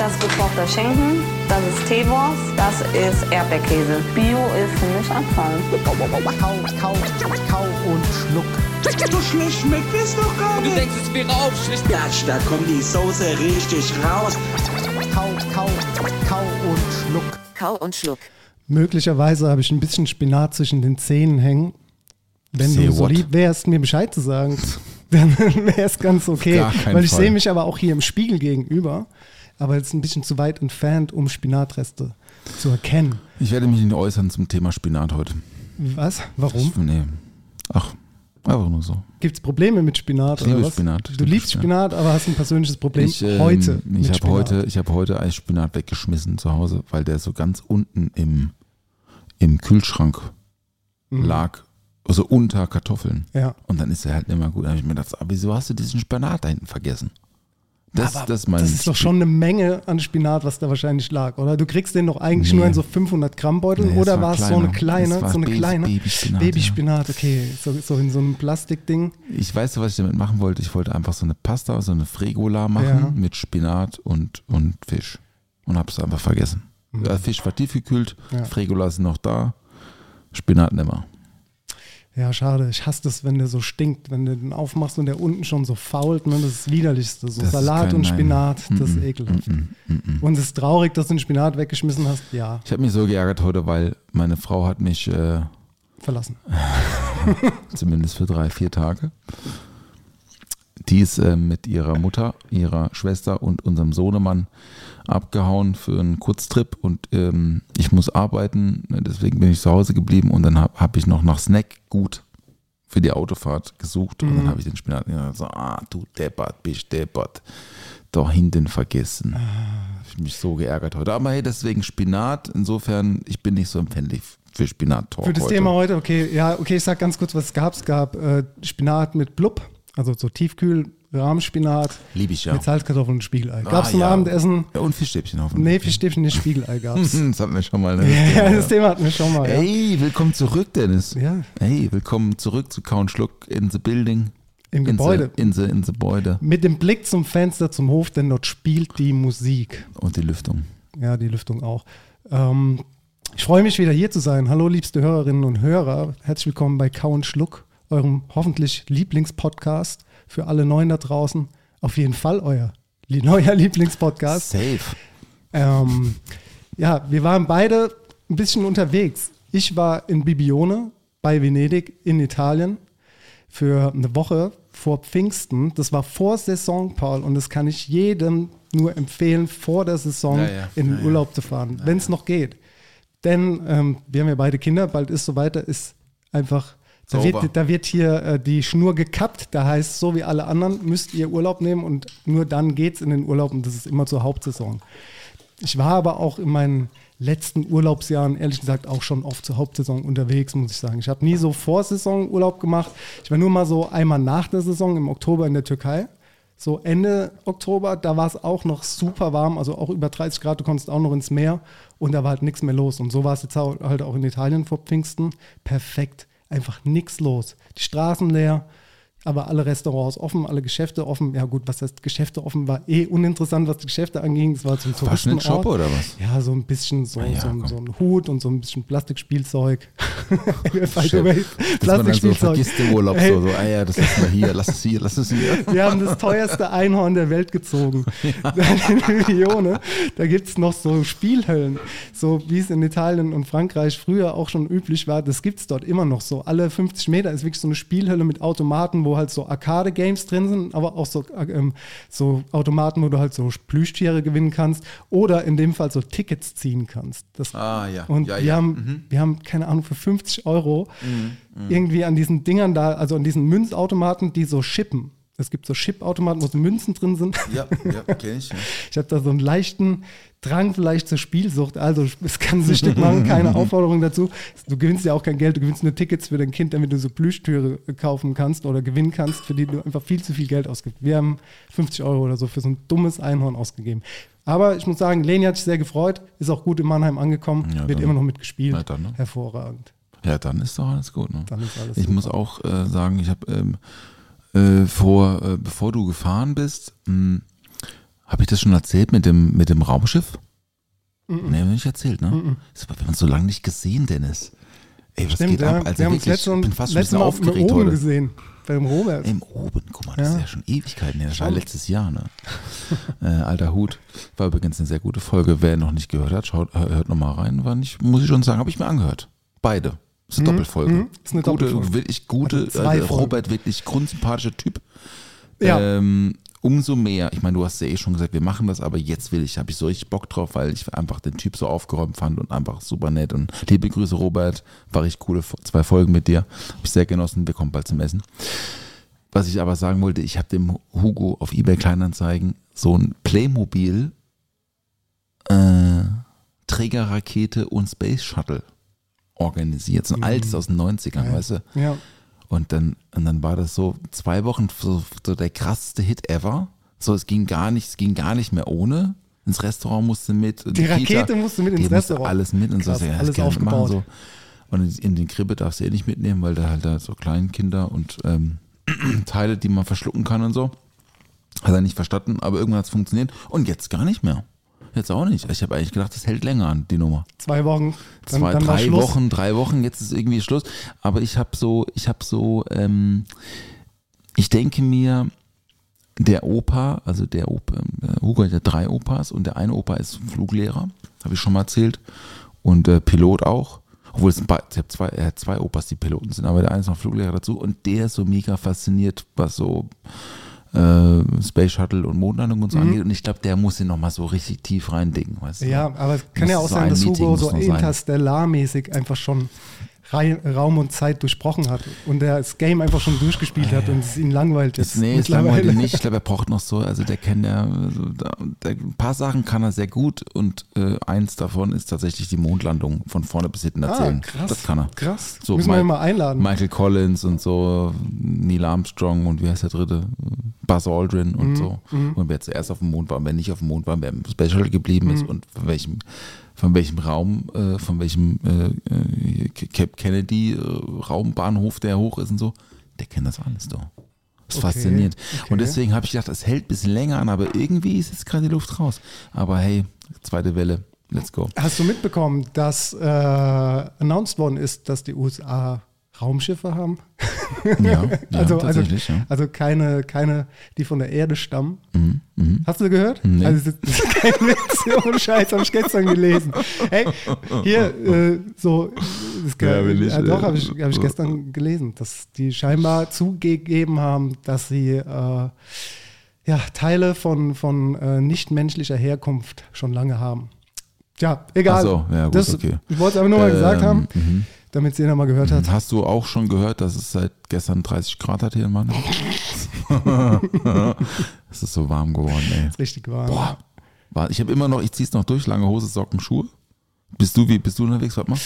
Das ist gekochter Schinken, das ist Teewurst, das ist Erdbeerkäse. Bio ist für mich Abfall. Kau, kau, kau und schluck. So schlecht schmeckt es doch gar Du nicht. denkst, es wäre aufschlicht. Gatsch, da kommt die Soße richtig raus. Kau, kau, kau und schluck. Kau und Schluck. Möglicherweise habe ich ein bisschen Spinat zwischen den Zähnen hängen. Wenn Say du so what? lieb wärst, mir Bescheid zu sagen, dann wäre es ganz okay. Weil ich Fall. sehe mich aber auch hier im Spiegel gegenüber, aber jetzt ein bisschen zu weit entfernt, um Spinatreste zu erkennen. Ich werde mich nicht äußern zum Thema Spinat heute. Was? Warum? Ich, nee. Ach, einfach nur so. Gibt es Probleme mit Spinat? Ich liebe? Spinat. Ich Du liebe liebst Spinat. Spinat, aber hast ein persönliches Problem Ich, ähm, heute ich habe heute, ich habe heute Eisspinat weggeschmissen zu Hause, weil der so ganz unten im, im Kühlschrank Mhm. lag, also unter Kartoffeln. Ja. Und dann ist er halt nicht mehr gut. Da habe ich mir gedacht, aber wieso hast du diesen Spinat da hinten vergessen? Das, Aber das, das ist doch schon eine Menge an Spinat, was da wahrscheinlich lag, oder? Du kriegst den doch eigentlich Nee. nur in so 500 Gramm Beutel Nee, oder war es so eine kleine, so eine Baby- kleine Babyspinat, Babyspinat, okay, so, so in so einem Plastikding. Ich weiß, was ich damit machen wollte. Ich wollte einfach so eine Pasta, so eine Fregola machen Ja. mit Spinat und, und Fisch. Und habe es einfach vergessen. Der Fisch war tiefgekühlt, Mhm. Ja. Fregola ist noch da, Spinat nimmer. Ja, schade. Ich hasse das, wenn der so stinkt, wenn du den aufmachst und der unten schon so fault. Ne? Das ist das Widerlichste. So Das Salat und Nein. Spinat, das ist ekelhaft. mm-mm. Und es ist traurig, dass du den Spinat weggeschmissen hast. Ja, Ich habe mich so geärgert heute, weil meine Frau hat mich äh, verlassen. zumindest für drei, vier Tage. Die ist äh, mit ihrer Mutter, ihrer Schwester und unserem Sohnemann abgehauen für einen Kurztrip und ähm, ich muss arbeiten, ne, deswegen bin ich zu Hause geblieben und dann habe hab ich noch nach Snackgut für die Autofahrt gesucht und dann habe ich den Spinat und so, ah, du deppert, bist deppert, da hinten vergessen. Ich mich so geärgert heute. Aber hey, deswegen Spinat, insofern, ich bin nicht so empfänglich für Spinat-Talk Für das heute. Thema heute, okay, ja, okay, ich sag ganz kurz, was es gab. Es gab äh, Spinat mit Blub, also so Tiefkühl, Rahmspinat Liebe ich ja. mit Salzkartoffeln und Spiegelei. Gab es Ah, zum ja. Abendessen? Ja, und Fischstäbchen hoffentlich. Nee, Fischstäbchen, nicht Spiegelei gab es. Das hatten wir schon mal. Ne? ja, das Thema hatten wir schon mal. Hey, willkommen zurück, Dennis. Ja. Hey, willkommen zurück zu Count Schluck in the Building. Im Gebäude. In, the, in the Gebäude. Mit dem Blick zum Fenster, zum Hof, denn dort spielt die Musik. Und die Lüftung. Ja, die Lüftung auch. Ähm, ich freue mich wieder hier zu sein. Hallo, liebste Hörerinnen und Hörer. Herzlich willkommen bei Kau und Schluck, eurem hoffentlich Lieblingspodcast für alle Neuen da draußen. Auf jeden Fall euer neuer Lieblingspodcast. Safe. Ähm, ja, wir waren beide ein bisschen unterwegs. Ich war in Bibione bei Venedig in Italien für eine Woche vor Pfingsten. Das war vor Saison, Paul, und das kann ich jedem nur empfehlen, vor der Saison Ja, ja. in den ja. Urlaub zu fahren, wenn es noch geht. Denn ähm, wir haben ja beide Kinder, bald ist so weiter, ist einfach, da wird, da wird hier äh, die Schnur gekappt. Da heißt, so wie alle anderen müsst ihr Urlaub nehmen und nur dann geht's in den Urlaub und das ist immer zur Hauptsaison. Ich war aber auch in meinen letzten Urlaubsjahren, ehrlich gesagt, auch schon oft zur Hauptsaison unterwegs, muss ich sagen. Ich habe nie so vor Saison Urlaub gemacht. Ich war nur mal so einmal nach der Saison im Oktober in der Türkei. So Ende Oktober, da war es auch noch super warm, also auch über 30 Grad, du konntest auch noch ins Meer und da war halt nichts mehr los. Und so war es jetzt halt auch in Italien vor Pfingsten. Perfekt, einfach nichts los. Die Straßen leer, aber alle Restaurants offen, alle Geschäfte offen. Ja gut, was heißt Geschäfte offen, war eh uninteressant, was die Geschäfte anging. Es war zum Touristenort. Shop oder was? Ja, so ein bisschen so, Ah ja, so, ein, so ein Hut und so ein bisschen Plastikspielzeug. Man dann so Plastikspielzeug. im Urlaub Ey, so, so, ah ja, das lassen wir hier, lass es hier, lass es hier. wir haben das teuerste Einhorn der Welt gezogen. In Lione. Da gibt es noch so Spielhöllen, so wie es in Italien und Frankreich früher auch schon üblich war. Das gibt es dort immer noch so. Alle 50 Meter ist wirklich so eine Spielhölle mit Automaten, wo wo halt so Arcade-Games drin sind, aber auch so, äh, ähm, so Automaten, wo du halt so Plüschtiere gewinnen kannst oder in dem Fall so Tickets ziehen kannst. Das, Ah, ja. Und ja, wir, ja. Haben, wir haben, keine Ahnung, für 50 Euro irgendwie an diesen Dingern da, also an diesen Münzautomaten, die so shippen. Es gibt so Chip-Automaten, wo so Münzen drin sind. Ja, ja, kenne ich. Ja. Ich habe da so einen leichten Drang vielleicht zur Spielsucht. Also es kann süchtig machen, keine Aufforderung dazu. Du gewinnst ja auch kein Geld, du gewinnst nur Tickets für dein Kind, damit du so Plüschtüre kaufen kannst oder gewinnen kannst, für die du einfach viel zu viel Geld ausgibst. Wir haben 50 Euro oder so für so ein dummes Einhorn ausgegeben. Aber ich muss sagen, Leni hat sich sehr gefreut, ist auch gut in Mannheim angekommen, Ja, wird immer noch mitgespielt. Na dann, ne? Hervorragend. Ja, dann ist doch alles gut. Ne? Dann ist alles ich super. muss auch äh, sagen, ich habe ähm, äh, vor, äh, bevor du gefahren bist, habe ich das schon erzählt mit dem, mit dem Raumschiff? Nee, hab ich nicht erzählt, ne? Das haben wir uns so lange nicht gesehen, Dennis. Ey, was Stimmt, geht ja. ab? Also wir wirklich, ich bin fast schon ein bisschen Mal aufgeregt oben heute. gesehen. Bei dem Robert. Im Oben, guck mal, das Ja. ist ja schon Ewigkeiten her. Das war letztes Jahr, ne? äh, alter Hut. War übrigens eine sehr gute Folge. Wer noch nicht gehört hat, schaut, hört nochmal rein. War nicht, muss ich schon sagen, habe ich mir angehört. Beide. Das ist eine Doppelfolge. mhm. Ist eine gute, Doppelfolge. Wirklich gute, Also Folgen. Robert, wirklich grundsympathischer Typ. Ja. Ähm, umso mehr, ich meine, du hast ja eh schon gesagt, wir machen das, aber jetzt will ich, habe ich so richtig Bock drauf, weil ich einfach den Typ so aufgeräumt fand und einfach super nett. Und liebe Grüße, Robert. War richtig coole zwei Folgen mit dir. Habe ich sehr genossen. Wir kommen bald zum Essen. Was ich aber sagen wollte, ich habe dem Hugo auf eBay Kleinanzeigen so ein Playmobil äh, Trägerrakete und Space Shuttle organisiert. So ein altes aus den 90ern, Geil. weißt du? Ja. Und dann, und dann war das so zwei Wochen so, so der krasseste Hit ever. So, es ging gar nicht, es ging gar nicht mehr ohne. Ins Restaurant musste mit. Die Rakete musste mit ins die musste Restaurant. alles mit und Krass, so. Ja, alles aufgebaut. so. Und in den Krippe darfst du eh nicht mitnehmen, weil da halt da so Kleinkinder und ähm, Teile, die man verschlucken kann und so. Hat er nicht verstanden, aber irgendwann hat es funktioniert. Und jetzt gar nicht mehr. Jetzt auch nicht. Ich habe eigentlich gedacht, das hält länger an, die Nummer Zwei Wochen. Dann, zwei, dann drei. Wochen, drei Wochen, jetzt ist irgendwie Schluss. Aber ich habe so, ich habe so, ähm, ich denke mir, der Opa, also der Opa, äh, Hugo hat ja drei Opas und der eine Opa ist Fluglehrer, habe ich schon mal erzählt, und äh, Pilot auch. Obwohl es hab zwei, er hat zwei Opas, die Piloten sind, aber der eine ist noch Fluglehrer dazu und der ist so mega fasziniert, was so äh, Space Shuttle und Mondlandung und so angeht. Und ich glaube, der muss ihn nochmal so richtig tief reindicken, weißt du? Mhm. Ja, aber es kann ja auch sein, ein dass Hugo so interstellarmäßig einfach schon Raum und Zeit durchbrochen hat und der das Game einfach schon durchgespielt hat und es ihn langweilt jetzt. Ist, nee, ist mittlerweile. langweilig nicht. Ich glaube, er braucht noch so, also der kennt ja, also ein paar Sachen kann er sehr gut und äh, eins davon ist tatsächlich die Mondlandung von vorne bis hinten erzählen. Ah, krass. Das kann er. Krass. So, Müssen wir Mi- ihn mal einladen. Michael Collins und so, Neil Armstrong und wie heißt der dritte? Buzz Aldrin Mhm, und so. Und wer zuerst auf dem Mond war und wer nicht auf dem Mond war, wer im Shuttle geblieben Mhm. ist und von welchem, von welchem Raum, äh, von welchem äh, äh, Cape Kennedy äh, Raumbahnhof der hoch ist und so, der kennt das alles doch. Das ist Okay, faszinierend. okay. Und deswegen habe ich gedacht, es hält ein bisschen länger an, aber irgendwie ist jetzt gerade die Luft raus. Aber hey, zweite Welle, let's go. Hast du mitbekommen, dass äh, announced worden ist, dass die USA Raumschiffe haben? Ja, ja also, also, tatsächlich. ja. also keine, keine, die von der Erde stammen. Mhm, mhm. Hast du gehört? Nee. Also das ist kein Witz, ohne Scheiß, habe ich gestern gelesen. Hey, hier, äh, so, das, Ja, will ich, ja, doch, äh, habe ich, hab ich gestern gelesen, dass die scheinbar zugegeben haben, dass sie äh, ja, Teile von, von äh, nichtmenschlicher Herkunft schon lange haben. Tja, egal. Ach so, ja, gut, das, okay. Ich wollte es aber nur mal gesagt Ähm, haben, mhm. Damit es jeder mal gehört hat. Hast du auch schon gehört, dass es seit gestern 30 Grad hat hier in Mannheim? es ist so warm geworden, ey. Richtig warm. Boah. Ich habe immer noch, ich zieh's noch durch, lange Hose, Socken, Schuhe. Bist du, wie bist du unterwegs? Warte mal.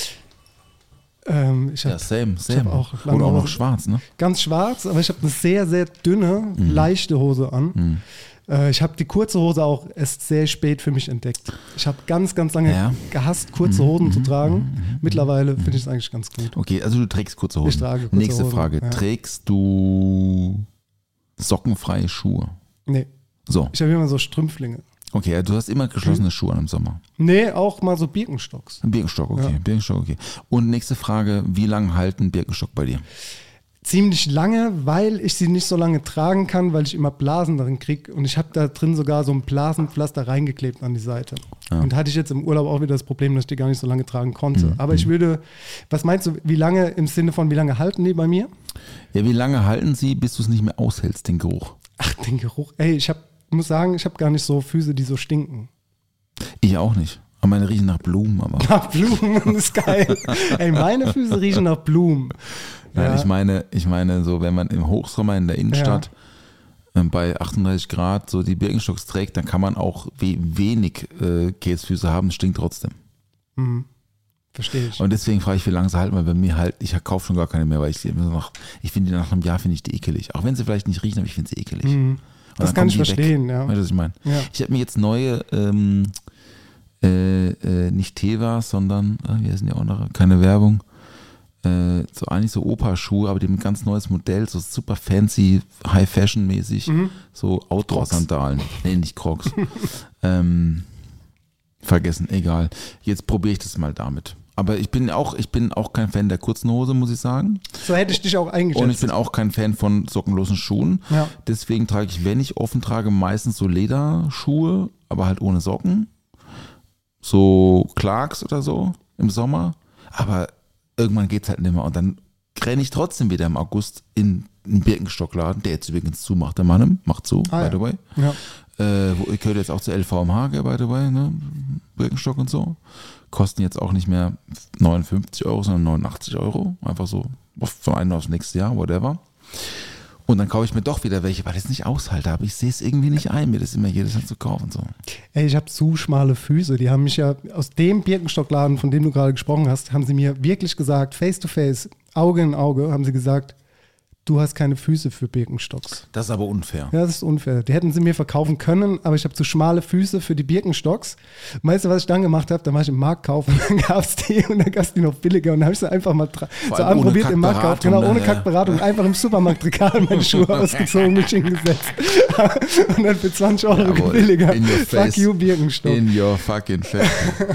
Ähm, ich habe Ja, same, same. hab auch Und lange auch noch schwarz, ne? ganz schwarz, aber ich habe eine sehr, sehr dünne, Mhm. leichte Hose an. Äh, ich habe die kurze Hose auch erst sehr spät für mich entdeckt. Ich habe ganz, ganz lange Ja. gehasst, kurze Mhm. Hosen zu tragen. Mittlerweile finde ich es eigentlich ganz gut. Okay, also du trägst kurze Hosen. Ich trage kurze Nächste Hosen, Frage. ja. Trägst du sockenfreie Schuhe? Nee, So, ich habe immer so Strümpflinge. okay, du hast immer geschlossene Schuhe an im Sommer. Nee, auch mal so Birkenstocks. Birkenstock, okay, Ja. Birkenstock, okay. Und nächste Frage, wie lange halten Birkenstock bei dir? Ziemlich lange, weil ich sie nicht so lange tragen kann, weil ich immer Blasen darin kriege. Und ich habe da drin sogar so ein Blasenpflaster reingeklebt an die Seite. Und hatte ich jetzt im Urlaub auch wieder das Problem, dass ich die gar nicht so lange tragen konnte. Mhm. Aber ich würde, was meinst du, wie lange im Sinne von, wie lange halten die bei mir? Ja, wie lange halten sie, bis du es nicht mehr aushältst, den Geruch? Ach, den Geruch. Ey, ich hab, muss sagen, ich habe gar nicht so Füße, die so stinken. Ich auch nicht. Aber meine riechen nach Blumen, aber. Nach Blumen ist geil. Ey, meine Füße riechen nach Blumen. Nein, Ja. ich meine, ich meine, so wenn man im Hochsommer in der Innenstadt ähm, bei 38 Grad so die Birkenstocks trägt, dann kann man auch we wenig äh, Käsefüße haben, stinkt trotzdem. Verstehe ich. Und deswegen frage ich, wie lange sie halten, weil bei mir halt, ich kaufe schon gar keine mehr, weil ich sie nach, ich finde die nach einem Jahr finde ich die ekelig. Auch wenn sie vielleicht nicht riechen, aber ich finde sie ekelig. Mhm. Das kann ich die weg. verstehen, ja. Weißt du, was ich meine? Ja. Ich habe mir jetzt neue, ähm, äh, äh, nicht Tevas, sondern, äh, wie heißen die andere? Keine Werbung. Äh, so eigentlich so Opa-Schuhe, aber ein ganz neues Modell, so super fancy, High-Fashion-mäßig, Mhm. so Outdoor-Sandalen. Nee, nicht Crocs. ähm, vergessen, egal. Jetzt probiere ich das mal damit. Aber ich bin auch, ich bin auch kein Fan der kurzen Hose, muss ich sagen. So hätte ich dich auch eingeschätzt. Und ich bin auch kein Fan von sockenlosen Schuhen. Ja. Deswegen trage ich, wenn ich offen trage, meistens so Lederschuhe, aber halt ohne Socken. So Clarks oder so im Sommer. Aber irgendwann geht es halt nicht mehr. Und dann renne ich trotzdem wieder im August in einen Birkenstockladen, der jetzt übrigens zumacht. Der Mann macht zu, Ah, by ja. the way. ja. Äh, wo, ich gehöre jetzt auch zur LVMH, by the way, ne? Birkenstock und so. Kosten jetzt auch nicht mehr 59 Euro, sondern 89 Euro. Einfach so von einem aufs nächste Jahr, whatever. Und dann kaufe ich mir doch wieder welche, weil ich es nicht aushalte. Aber ich sehe es irgendwie nicht ein, mir das immer jedes Jahr zu kaufen. So. Ey, ich habe zu schmale Füße. Die haben mich ja aus dem Birkenstockladen, von dem du gerade gesprochen hast, haben sie mir wirklich gesagt, face to face, Auge in Auge, haben sie gesagt, du hast keine Füße für Birkenstocks. Das ist aber unfair. Ja, das ist unfair. Die hätten sie mir verkaufen können, aber ich habe zu schmale Füße für die Birkenstocks. Weißt du, was ich dann gemacht habe? Da war ich im Markt kaufen, dann gab es die und dann gab es die noch billiger und dann habe ich sie einfach mal so anprobiert im Markt. Kackberatung, Genau, ohne ne? Kackberatung. Einfach im Supermarktregal meine Schuhe ausgezogen, mich hingesetzt. und dann für 20 Euro Jawohl. billiger. In your Fuck you, Birkenstock. In your fucking face.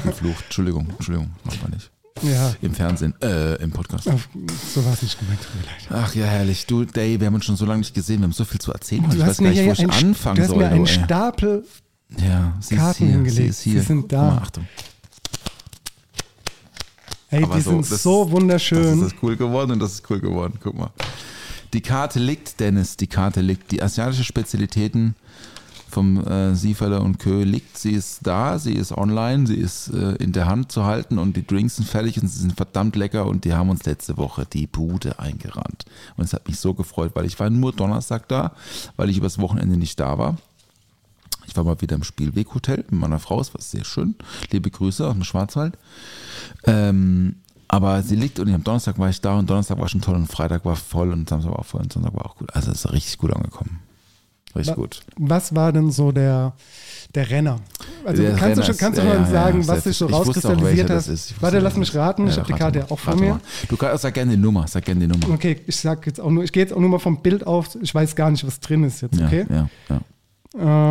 Geflucht. Entschuldigung, Entschuldigung, macht man nicht. Ja, Im Fernsehen, äh, im Podcast. auf- so war es nicht gemeint, tut mir leid. Ach ja, herrlich. Du, Dave, wir haben uns schon so lange nicht gesehen. Wir haben so viel zu erzählen. Du ich hast weiß mir gar nicht, wo ich anfangen du hast soll. mir einen ey. Stapel Ja, sie Karten hier. Sie hingelegt. hier. Sie sind da. Mal, Achtung. Ey, Aber die so, sind das- so wunderschön. Das ist cool geworden und das ist cool geworden. Guck mal. Die Karte liegt, Dennis, die Karte liegt. Die asiatische Spezialitäten vom äh, Sieferle und Kö liegt. Sie ist da, sie ist online, sie ist äh, in der Hand zu halten und die Drinks sind fertig und sie sind verdammt lecker und die haben uns letzte Woche die Bude eingerannt. Und es hat mich so gefreut, weil ich war nur Donnerstag da, weil ich übers Wochenende nicht da war. Ich war mal wieder im Spielweg-Hotel mit meiner Frau, es war sehr schön. Liebe Grüße aus dem Schwarzwald. Ähm, aber sie liegt und am Donnerstag war ich da und Donnerstag war schon toll und Freitag war voll und Samstag war auch voll und Sonntag war auch gut. Also es ist richtig gut angekommen. Richtig gut. Was war denn so der, der Renner? Also Der kannst Renner du schon, kannst du ja, schon ja, sagen, ja, was sich so rauskristallisiert hat? Warte, lass mich raten. ist. Ich Ja, habe die Karte mal, ja auch vor mir. mal. Du kannst, sag gerne die Nummer, sag gerne die Nummer. Okay, ich sag jetzt auch nur, ich gehe jetzt auch nur mal vom Bild auf. Ich weiß gar nicht, was drin ist jetzt, Ja, okay? ja, ja.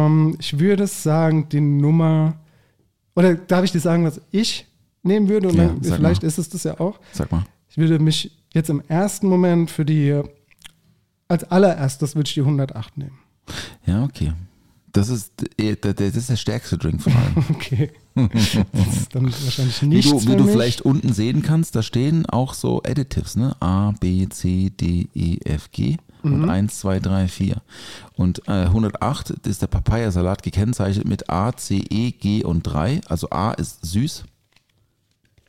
Ähm, ich würde sagen, die Nummer. Oder darf ich dir sagen, was ich nehmen würde? Und Ja, dann, vielleicht mal. ist es das ja auch. Sag mal. Ich würde mich jetzt im ersten Moment für die. Als allererstes würde ich die 108 nehmen. Ja, okay. Das ist, äh, das ist der stärkste Drink von allen. Okay. Das ist dann wahrscheinlich Wie nichts du, wie du vielleicht unten sehen kannst, da stehen auch so Additives, ne? A, B, C, D, E, F, G Mhm. und 1, 2, 3, 4. Und äh, 108 ist der Papayasalat gekennzeichnet mit A, C, E, G und 3. Also A ist süß,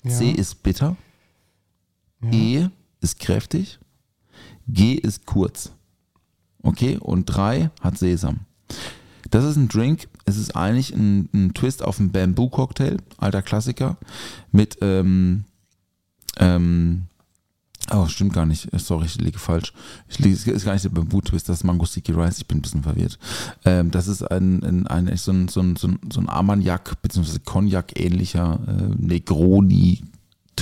Ja. C ist bitter, E ist kräftig, G ist kurz. Okay, und 3 hat Sesam. Das ist ein Drink, es ist eigentlich ein, ein Twist auf einen Bamboo-Cocktail, alter Klassiker, mit, ähm, ähm, oh, stimmt gar nicht, sorry, ich liege falsch. Ich liege, es ist gar nicht der Bamboo-Twist, das ist Mango Sticky Rice, ich bin ein bisschen verwirrt. Ähm, das ist ein, ein, ein, so ein, so ein, so ein, Armagnac, beziehungsweise Cognac-ähnlicher äh, Negroni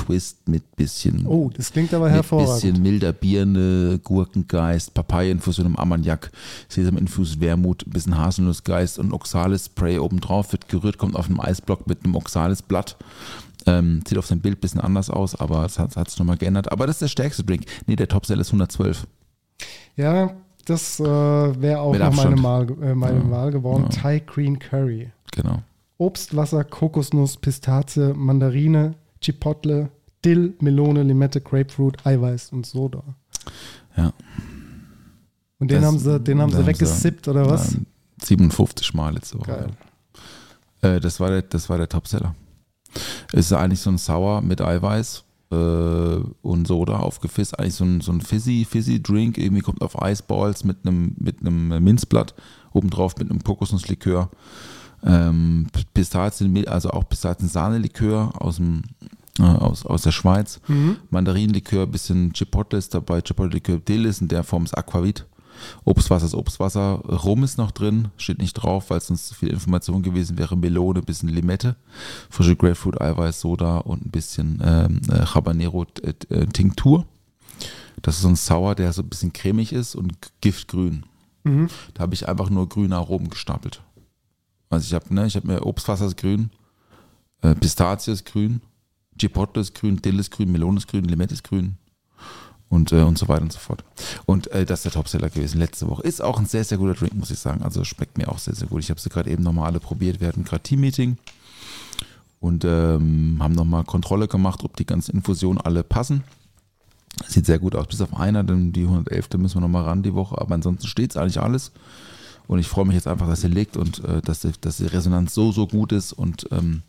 Twist mit bisschen Oh, das klingt aber hervorragend. bisschen milder Birne, Gurkengeist, Papayeninfusion im Armagnac, Sesaminfus, Wermut, ein bisschen Haselnussgeist und Oxalis-Spray obendrauf, wird gerührt, kommt auf einem Eisblock mit einem Oxalis-Blatt. Ähm, sieht auf dem Bild ein bisschen anders aus, aber es hat es nochmal geändert. Aber das ist der stärkste Drink. Nee, der Topsell ist 112. Ja, das äh, wäre auch noch meine. Mal, äh, meine Ja. Wahl geworden. Ja. Thai Green Curry. Genau. Obst, Wasser, Kokosnuss, Pistazie, Mandarine, Chipotle, Dill, Melone, Limette, Grapefruit, Eiweiß und Soda. Ja. Und den Das- haben sie, den haben sie weggesippt, oder was? Ähm, 57 Mal letzte Woche. Geil. Äh, das, war der, das war der Topseller. Ist eigentlich so ein Sauer mit Eiweiß äh, und Soda aufgefisst. Eigentlich so ein, so ein fizzy, fizzy Drink. Irgendwie kommt auf Eisballs mit einem mit einem Minzblatt obendrauf mit einem Kokosnusslikör. Ähm, Pistazien, also auch Pistazien-Sahne-Likör aus, dem, äh, aus, aus der Schweiz. Mhm. Mandarinenlikör, bisschen Chipotle ist dabei. Chipotle-Likör Dill ist in der Form ist Aquavit. Obstwasser ist Obstwasser. Rum ist noch drin, steht nicht drauf, weil es sonst zu viel Information gewesen wäre. Melone, bisschen Limette, frische Grapefruit, Eiweiß, Soda und ein bisschen ähm, äh, Habanero äh, äh. Das ist so ein Sauer, der so ein bisschen cremig ist und giftgrün. Mhm. Da habe ich einfach nur grüne Aromen gestapelt. Also ich habe ne, hab mir Obstwasser ist grün, äh, Pistazie ist grün, Chipotle ist grün, Dill ist grün, Melone ist grün, Limette ist grün und, äh, und so weiter und so fort. Und äh, das ist der Topseller gewesen letzte Woche. Ist auch ein sehr, sehr guter Drink, muss ich sagen. Also schmeckt mir auch sehr, sehr gut. Ich habe sie gerade eben nochmal alle probiert. Wir hatten gerade Team-Meeting und ähm, haben nochmal Kontrolle gemacht, ob die ganzen Infusionen alle passen. Sieht sehr gut aus, bis auf einer, denn die 111. müssen wir nochmal ran die Woche, aber ansonsten steht es eigentlich alles. Und ich freue mich jetzt einfach, dass sie liegt und äh, dass, die, dass die Resonanz so, so gut ist. Und ähm,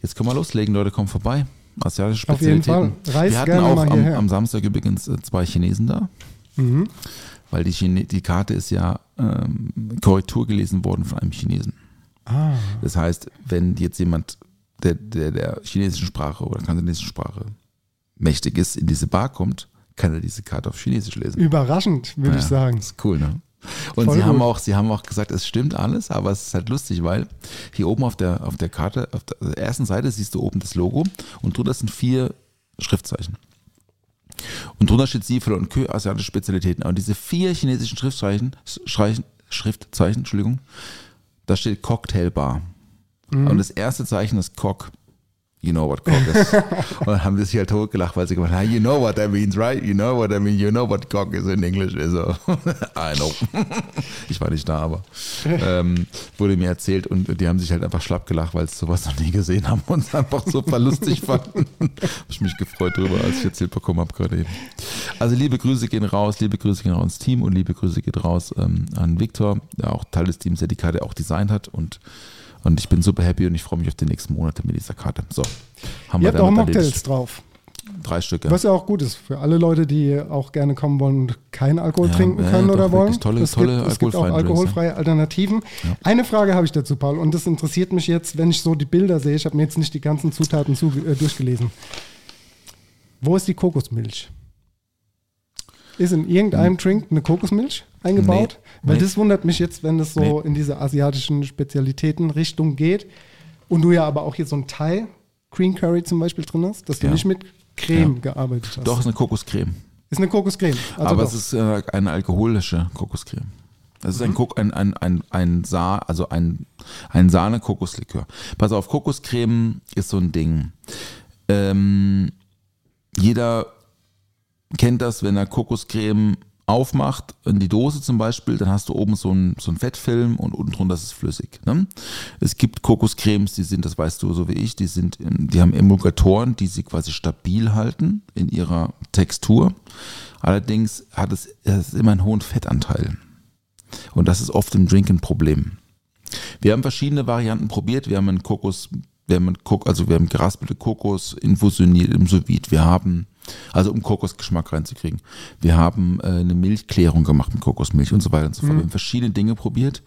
jetzt können wir loslegen, Leute, kommt vorbei. Asiatische Auf jeden Spezialitäten. Fall. Reiß wir hatten auch am, am Samstag übrigens äh, zwei Chinesen da, Mhm. weil die, Chine die Karte ist ja ähm, Korrektur gelesen worden von einem Chinesen. Ah, Das heißt, wenn jetzt jemand, der, der der chinesischen Sprache oder kantonesischen Sprache mächtig ist, in diese Bar kommt, kann er diese Karte auf Chinesisch lesen. überraschend, würde ich Ja, sagen. Ist cool, ne? Und Voll sie haben, auch, sie haben auch gesagt, es stimmt alles, aber es ist halt lustig, weil hier oben auf der, auf der Karte, auf der ersten Seite siehst du oben das Logo und drunter sind vier Schriftzeichen. Und drunter steht Siefel und Kö, asiatische Spezialitäten. Und diese vier chinesischen Schriftzeichen, Schreichen, Schriftzeichen, Entschuldigung, da steht Cocktailbar. Mhm. Und das erste Zeichen ist Cock. You know what cock is. und dann haben sie sich halt totgelacht, weil sie gemeint haben, you know what that means, right? You know what I mean, you know what cock is in English. So, I know. ich war nicht da, aber ähm, wurde mir erzählt und die haben sich halt einfach schlapp gelacht, weil sie sowas noch nie gesehen haben und es einfach super lustig fanden. Habe ich mich gefreut drüber, als ich erzählt bekommen habe gerade eben. Also liebe Grüße gehen raus, liebe Grüße gehen raus ins Team und liebe Grüße geht raus ähm, an Viktor, der auch Teil des Teams, der die Karte auch designt hat und und ich bin super happy und ich freue mich auf die nächsten Monate mit dieser Karte. So, haben Ihr wir habt auch Mocktails drauf. Drei Stücke. Was ja auch gut ist für alle Leute, die auch gerne kommen wollen und keinen Alkohol Ja, trinken ja, können doch, oder wollen. tolle- es tolle gibt, es gibt auch alkoholfreie Drinks, Alternativen. Ja. Eine Frage habe ich dazu, Paul, und das interessiert mich jetzt, wenn ich so die Bilder sehe. Ich habe mir jetzt nicht die ganzen Zutaten zu, äh, durchgelesen. Wo ist die Kokosmilch? Ist in irgendeinem Drink eine Kokosmilch eingebaut? Nee, Weil nee. das wundert mich jetzt, wenn das so Nee. in diese asiatischen Spezialitäten-Richtung geht. Und du ja aber auch hier so ein Thai Green Curry zum Beispiel drin hast, dass du Ja. nicht mit Creme gearbeitet hast. Doch, ist eine Kokoscreme. Ist eine Kokoscreme. Also aber doch. es ist äh, eine alkoholische Kokoscreme. Das ist Mhm. ein, Kok ein, ein, ein, ein, Sa also ein, ein Sahne-Kokoslikör. Pass auf, Kokoscreme ist so ein Ding. Ähm, jeder kennt das, wenn er Kokoscreme aufmacht, in die Dose zum Beispiel, dann hast du oben so einen so einen Fettfilm und unten drunter ist es flüssig. Ne? Es gibt Kokoscremes, die sind, das weißt du so wie ich, die sind, in- die haben Emulgatoren, die sie quasi stabil halten in ihrer Textur. Allerdings hat es, es immer einen hohen Fettanteil. Und das ist oft im Drink ein Problem. Wir haben verschiedene Varianten probiert. Wir haben einen Kokos, wir haben einen Kok, also wir haben geraspelte Kokos infusioniert im sous -Vide. Wir haben, also um Kokosgeschmack reinzukriegen. Wir haben äh, eine Milchklärung gemacht mit Kokosmilch und so weiter und so fort. Wir haben verschiedene Dinge probiert.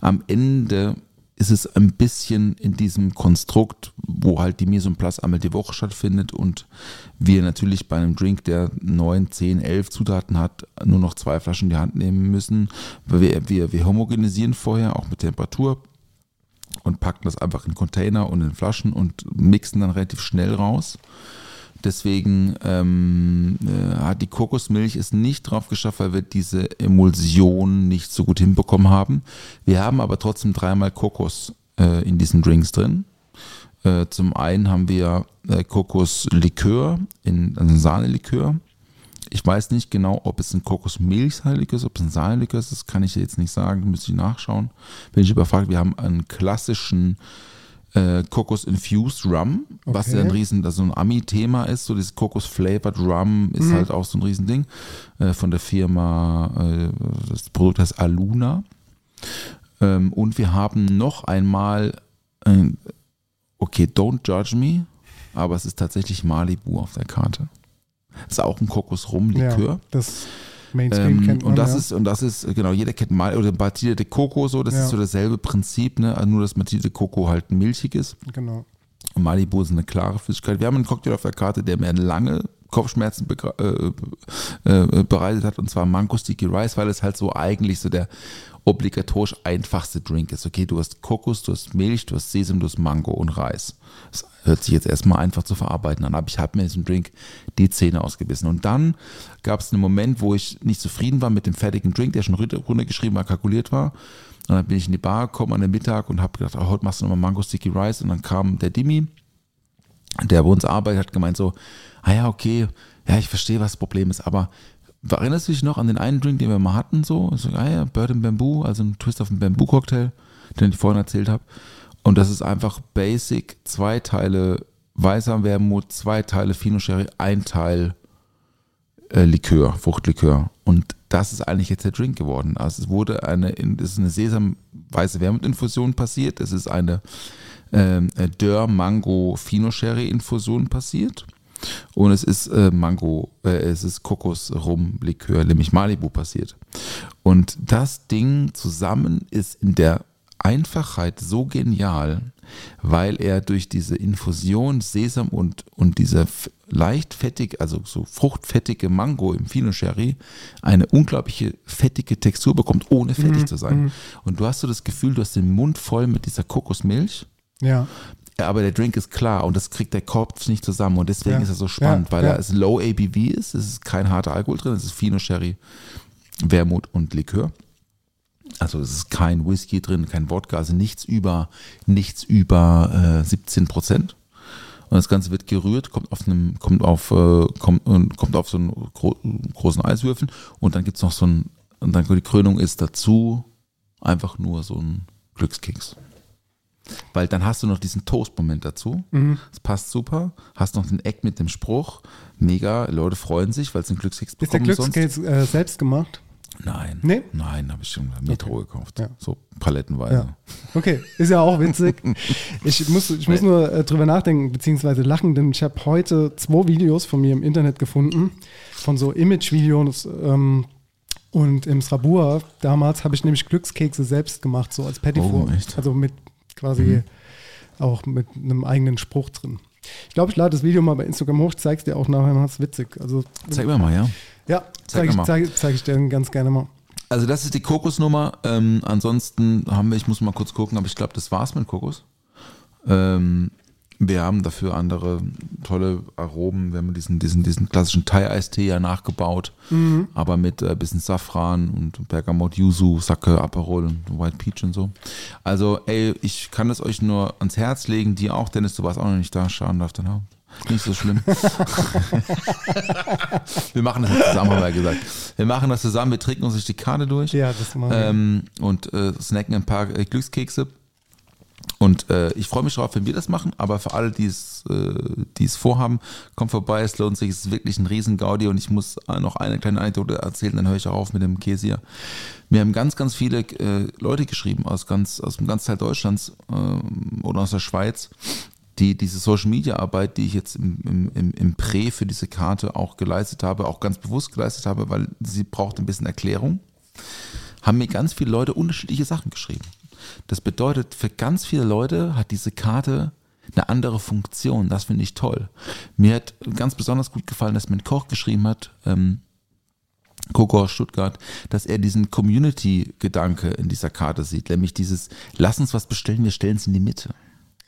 Am Ende ist es ein bisschen in diesem Konstrukt, wo halt die place einmal die Woche stattfindet und wir natürlich bei einem Drink, der 9, 10, 11 Zutaten hat, nur noch zwei Flaschen in die Hand nehmen müssen. Wir, wir, wir homogenisieren vorher, auch mit Temperatur und packen das einfach in Container und in Flaschen und mixen dann relativ schnell raus. Deswegen ähm, äh, hat die Kokosmilch es nicht drauf geschafft, weil wir diese Emulsion nicht so gut hinbekommen haben. Wir haben aber trotzdem dreimal Kokos äh, in diesen Drinks drin. Äh, zum einen haben wir äh, Kokoslikör, in, also Sahnelikör Ich weiß nicht genau, ob es ein Kokosmilchseilikör ist, ob es ein Seilikör ist, das kann ich jetzt nicht sagen, müsste ich nachschauen. Bin ich überfragt, wir haben einen klassischen äh, Kokos-Infused Rum, was Okay. ja ein riesen, also ein Ami-Thema ist, so dieses Kokos-Flavored Rum ist halt auch so ein Riesending äh, von der Firma, äh, das Produkt heißt Aluna. Ähm, und wir haben noch einmal, äh, okay, don't judge me, aber es ist tatsächlich Malibu auf der Karte. Ist auch ein Kokos-Rum-Likör. Ja, das Mainstream Ähm, kennt man. und das ja. ist, und das ist, äh, genau, jeder kennt mal, oder Batida de Coco, so, das Ja. ist so dasselbe Prinzip, ne? Also nur, dass Batida de Coco halt milchig ist. Genau. Und Malibu ist eine klare Flüssigkeit. Wir haben einen Cocktail auf der Karte, der mir lange Kopfschmerzen begra- äh, äh, bereitet hat, und zwar Mango Sticky Rice, weil es halt so eigentlich so der obligatorisch einfachste Drink ist. Okay, du hast Kokos, du hast Milch, du hast Sesam, du hast Mango und Reis. Das hört sich jetzt erstmal einfach zu verarbeiten an, aber ich habe mir in diesem Drink die Zähne ausgebissen. Und dann gab es einen Moment, wo ich nicht zufrieden war mit dem fertigen Drink, der schon runter- runtergeschrieben war, kalkuliert war. Und dann bin ich in die Bar gekommen an den Mittag und habe gedacht, oh, heute machst du nochmal Mango Sticky Rice. Und dann kam der Dimi, der bei uns arbeitet, hat gemeint so, ah ja, okay, ja, ich verstehe, was das Problem ist, aber erinnerst du dich noch an den einen Drink, den wir mal hatten, so? So ah ja, Bird and Bamboo, also ein Twist auf einen Bamboo-Cocktail, den ich vorhin erzählt habe. Und das ist einfach basic, zwei Teile weißer Wermut, zwei Teile Fino Sherry, ein Teil äh, Likör, Fruchtlikör. Und das ist eigentlich jetzt der Drink geworden. Also es wurde eine, es ist eine Sesam-weiße Wermutinfusion passiert, es ist eine ähm, äh, Dörr Mango Fino Sherry Infusion passiert. Und es ist äh, Mango, äh, es ist Kokos Rum Likör, nämlich Malibu passiert. Und das Ding zusammen ist in der Einfachheit so genial, weil er durch diese Infusion Sesam und, und diese f- leicht fettig, also so fruchtfettige Mango im Fino Sherry eine unglaubliche fettige Textur bekommt, ohne fettig zu sein. Und du hast so das Gefühl, du hast den Mund voll mit dieser Kokosmilch. Ja. Aber der Drink ist klar und das kriegt der Kopf nicht zusammen und deswegen Ja. ist er so spannend, Ja, weil ja. er es Low ABV ist, es ist kein harter Alkohol drin, es ist Fino Sherry, Wermut und Likör. Also es ist kein Whisky drin, kein Wodka, also nichts über, nichts über äh, 17 Prozent. Und das Ganze wird gerührt, kommt auf einem, kommt auf, äh, kommt, und kommt auf so einen gro großen Eiswürfel und dann gibt's noch so ein, und dann die Krönung ist dazu einfach nur so ein Glückskeks. Weil dann hast du noch diesen Toast-Moment dazu. Das passt super. Hast noch den Eck mit dem Spruch. Mega, Leute freuen sich, weil es ein Glückskeks Ist der bekommen. Glückskeks äh, selbst gemacht? Nein. Nee? Nein, habe ich schon Metro Okay. gekauft. Ja. So palettenweise. Ja. Okay, ist ja auch witzig. Ich muss, ich muss nur äh, drüber nachdenken, beziehungsweise lachen, denn ich habe heute zwei Videos von mir im Internet gefunden, von so Image-Videos. Ähm, und im Srabur damals habe ich nämlich Glückskekse selbst gemacht, so als Petit Oh? Also mit quasi auch mit einem eigenen Spruch drin. Ich glaube, ich lade das Video mal bei Instagram hoch, zeig's dir auch nachher, das ist witzig. Also, Zeig mir mal, ja. ja, Zeig zeige mal. zeig, zeig ich dir ganz gerne mal. Also das ist die Kokosnummer. Ähm, ansonsten haben wir, ich muss mal kurz gucken, aber ich glaube, das war's mit Kokos. Ähm, wir haben dafür andere tolle Aromen. Wir haben diesen, diesen, diesen klassischen Thai-Eistee ja nachgebaut, aber mit äh, bisschen Safran und Bergamot, Yuzu, Sake, Aperol und White Peach und so. Also, ey, ich kann das euch nur ans Herz legen. Dir auch, Dennis, du warst auch noch nicht da. Schaden darf dann haben. Nicht so schlimm. wir machen das zusammen, haben wir ja gesagt. Wir machen das zusammen, wir trinken uns durch die Karte durch Ja, das machen wir. ähm, und äh, snacken ein paar äh, Glückskekse. Und äh, ich freue mich drauf, wenn wir das machen, aber für alle, die es, äh, die es vorhaben, kommt vorbei, es lohnt sich, es ist wirklich ein riesen Gaudi und ich muss äh, noch eine kleine Anekdote erzählen, dann höre ich auch auf mit dem Käse hier. Mir haben ganz, ganz viele äh, Leute geschrieben aus ganz, aus dem ganzen Teil Deutschlands ähm, oder aus der Schweiz, die diese Social Media Arbeit, die ich jetzt im, im, im, im Prä für diese Karte auch geleistet habe, auch ganz bewusst geleistet habe, weil sie braucht ein bisschen Erklärung haben mir ganz viele Leute unterschiedliche Sachen geschrieben. Das bedeutet, für ganz viele Leute hat diese Karte eine andere Funktion. Das finde ich toll. Mir hat ganz besonders gut gefallen, dass mir Koch geschrieben hat, ähm, Coco aus Stuttgart, dass er diesen Community-Gedanke in dieser Karte sieht, nämlich dieses, lass uns was bestellen, wir stellen es in die Mitte.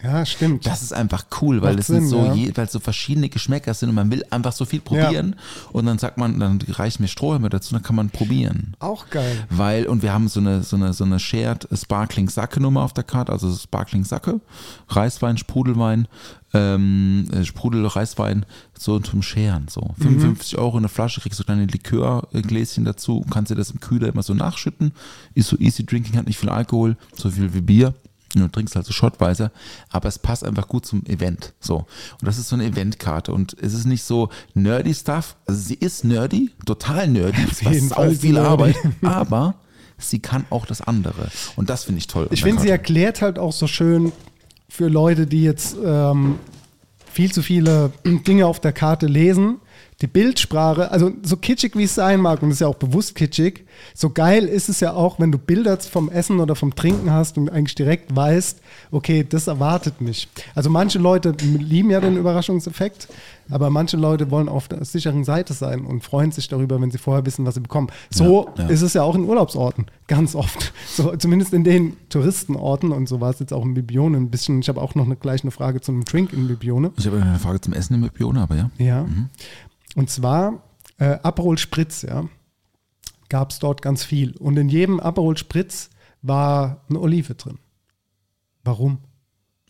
Ja, stimmt. Das ist einfach cool, weil Macht es sind Sinn, so, ja. je, weil so verschiedene Geschmäcker sind und man will einfach so viel probieren und dann sagt man, dann reicht mir Strohhalme dazu, dann kann man probieren. auch geil. Weil, und wir haben so eine, so eine, so eine Shared Sparkling Sacke Nummer auf der Karte, also Sparkling Sacke, Reiswein, Sprudelwein, ähm, äh, Sprudel, Reiswein, so zum Scheren, so. 55 Euro eine Flasche, kriegst du kleine Likörgläschen dazu, kannst dir das im Kühler immer so nachschütten, ist so easy drinking, hat nicht viel Alkohol, so viel wie Bier. Du trinkst halt so schottweise, aber es passt einfach gut zum Event. So. Und das ist so eine Eventkarte. Und es ist nicht so nerdy Stuff. Also sie ist nerdy, total nerdy. Es war sie viel nerdy. Arbeit, aber sie kann auch das andere. Und das finde ich toll. Ich finde, sie erklärt halt auch so schön für Leute, die jetzt ähm, viel zu viele Dinge auf der Karte lesen. Die Bildsprache, also so kitschig wie es sein mag, und es ist ja auch bewusst kitschig, so geil ist es ja auch, wenn du Bilder vom Essen oder vom Trinken hast und eigentlich direkt weißt, okay, das erwartet mich. Also manche Leute lieben ja den Überraschungseffekt, aber manche Leute wollen auf der sicheren Seite sein und freuen sich darüber, wenn sie vorher wissen, was sie bekommen. So Ja, ja. ist es ja auch in Urlaubsorten, ganz oft. So, zumindest in den Touristenorten und so war es jetzt auch in Bibione ein bisschen. Ich habe auch noch eine, gleich eine Frage zu einem Drink in Bibione. Ich habe eine Frage zum Essen im Bione, aber ja. Ja. Und zwar äh, Aperol Spritz, ja. Gab es dort ganz viel. Und in jedem Aperol Spritz war eine Olive drin. Warum?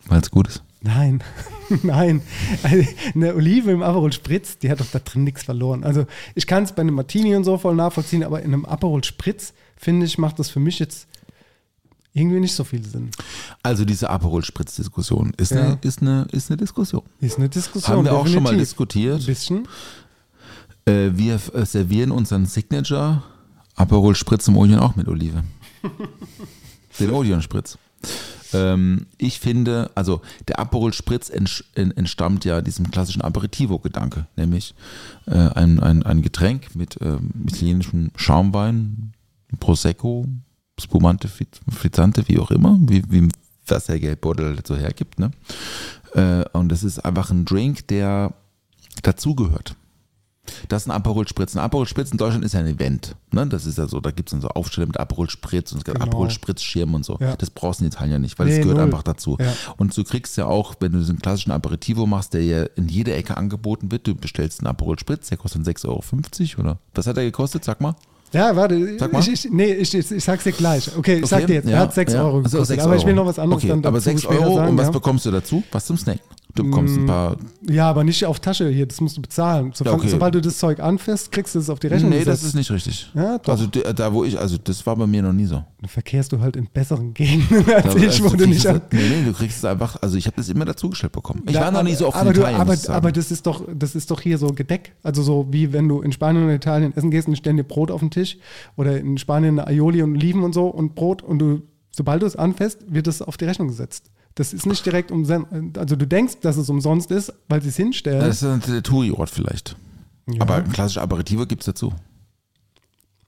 Weil es gut ist. Nein, nein. Also, eine Olive im Aperol Spritz, die hat doch da drin nichts verloren. Also ich kann es bei einem Martini und so voll nachvollziehen, aber in einem Aperol Spritz, finde ich, macht das für mich jetzt irgendwie nicht so viel Sinn. Also diese Aperol-Spritz-Diskussion ist, Ja. eine, ist, eine, ist eine Diskussion. Ist eine Diskussion. Haben wir auch schon mal definitiv. diskutiert. Ein bisschen. Äh, wir äh, servieren unseren Signature Aperol Spritz im Odeon auch mit Olive. Den Odeon Spritz. Ähm, ich finde, also der Aperol Spritz entstammt ja diesem klassischen Aperitivo-Gedanke, nämlich äh, ein, ein, ein Getränk mit ähm, italienischem Schaumwein, Prosecco, Spumante, Friz- Frizzante, wie auch immer, wie, wie was der Geldbeutel so hergibt. Ne? Äh, und das ist einfach ein Drink, der dazugehört. Das ist ein Aperol Spritz. Ein Aperol Spritz in Deutschland ist ja ein Event. Ne? Das ist ja so, da gibt es dann so Aufsteller mit Aperol Spritz und es gibt Genau. Aperol Spritz Schirm und so. Ja. Das brauchst du in Italien nicht, weil es Nee, gehört null. einfach dazu. Ja. Und du kriegst ja auch, wenn du so einen klassischen Aperitivo machst, der ja in jeder Ecke angeboten wird, du bestellst einen Aperol Spritz, der kostet 6,50 Euro oder was hat der gekostet? Sag mal. Ja, warte. Sag mal. Ich, ich, nee, ich, ich, sag's dir gleich. Okay, ich Okay, sag dir jetzt, er ja, hat 6 ja. Euro Also gekostet. 6 aber ich will Euro. noch was anderes okay, dann dazu Aber 6 später Euro sagen, und was ja. bekommst du dazu? Was zum Snacken? Du bekommst ein paar Ja, aber nicht auf Tasche hier, das musst du bezahlen. So, Ja, okay. Sobald du das Zeug anfährst, kriegst du es auf die Rechnung Nee, das gesetzt. ist nicht richtig. Ja, doch. Also da, da, wo ich, also das war bei mir noch nie so. Dann verkehrst du halt in besseren Gegenden als Da- ich, wo du nicht an. Nee, nee, du kriegst es einfach, also ich habe das immer dazugestellt bekommen. Ich Ja, war noch nie so oft aber du, Italien, aber, aber das ist doch, das ist doch hier so Gedeck. Also so wie wenn du in Spanien oder Italien essen gehst und stellen dir Brot auf den Tisch oder in Spanien eine Aioli und Oliven und so und Brot und du, sobald du es anfasst, wird es auf die Rechnung gesetzt. Das ist nicht direkt umsonst. Also du denkst, dass es umsonst ist, weil sie es hinstellen. das ist der Touri-Ort vielleicht. Ja. Aber ein klassischer Aperitivo gibt es dazu.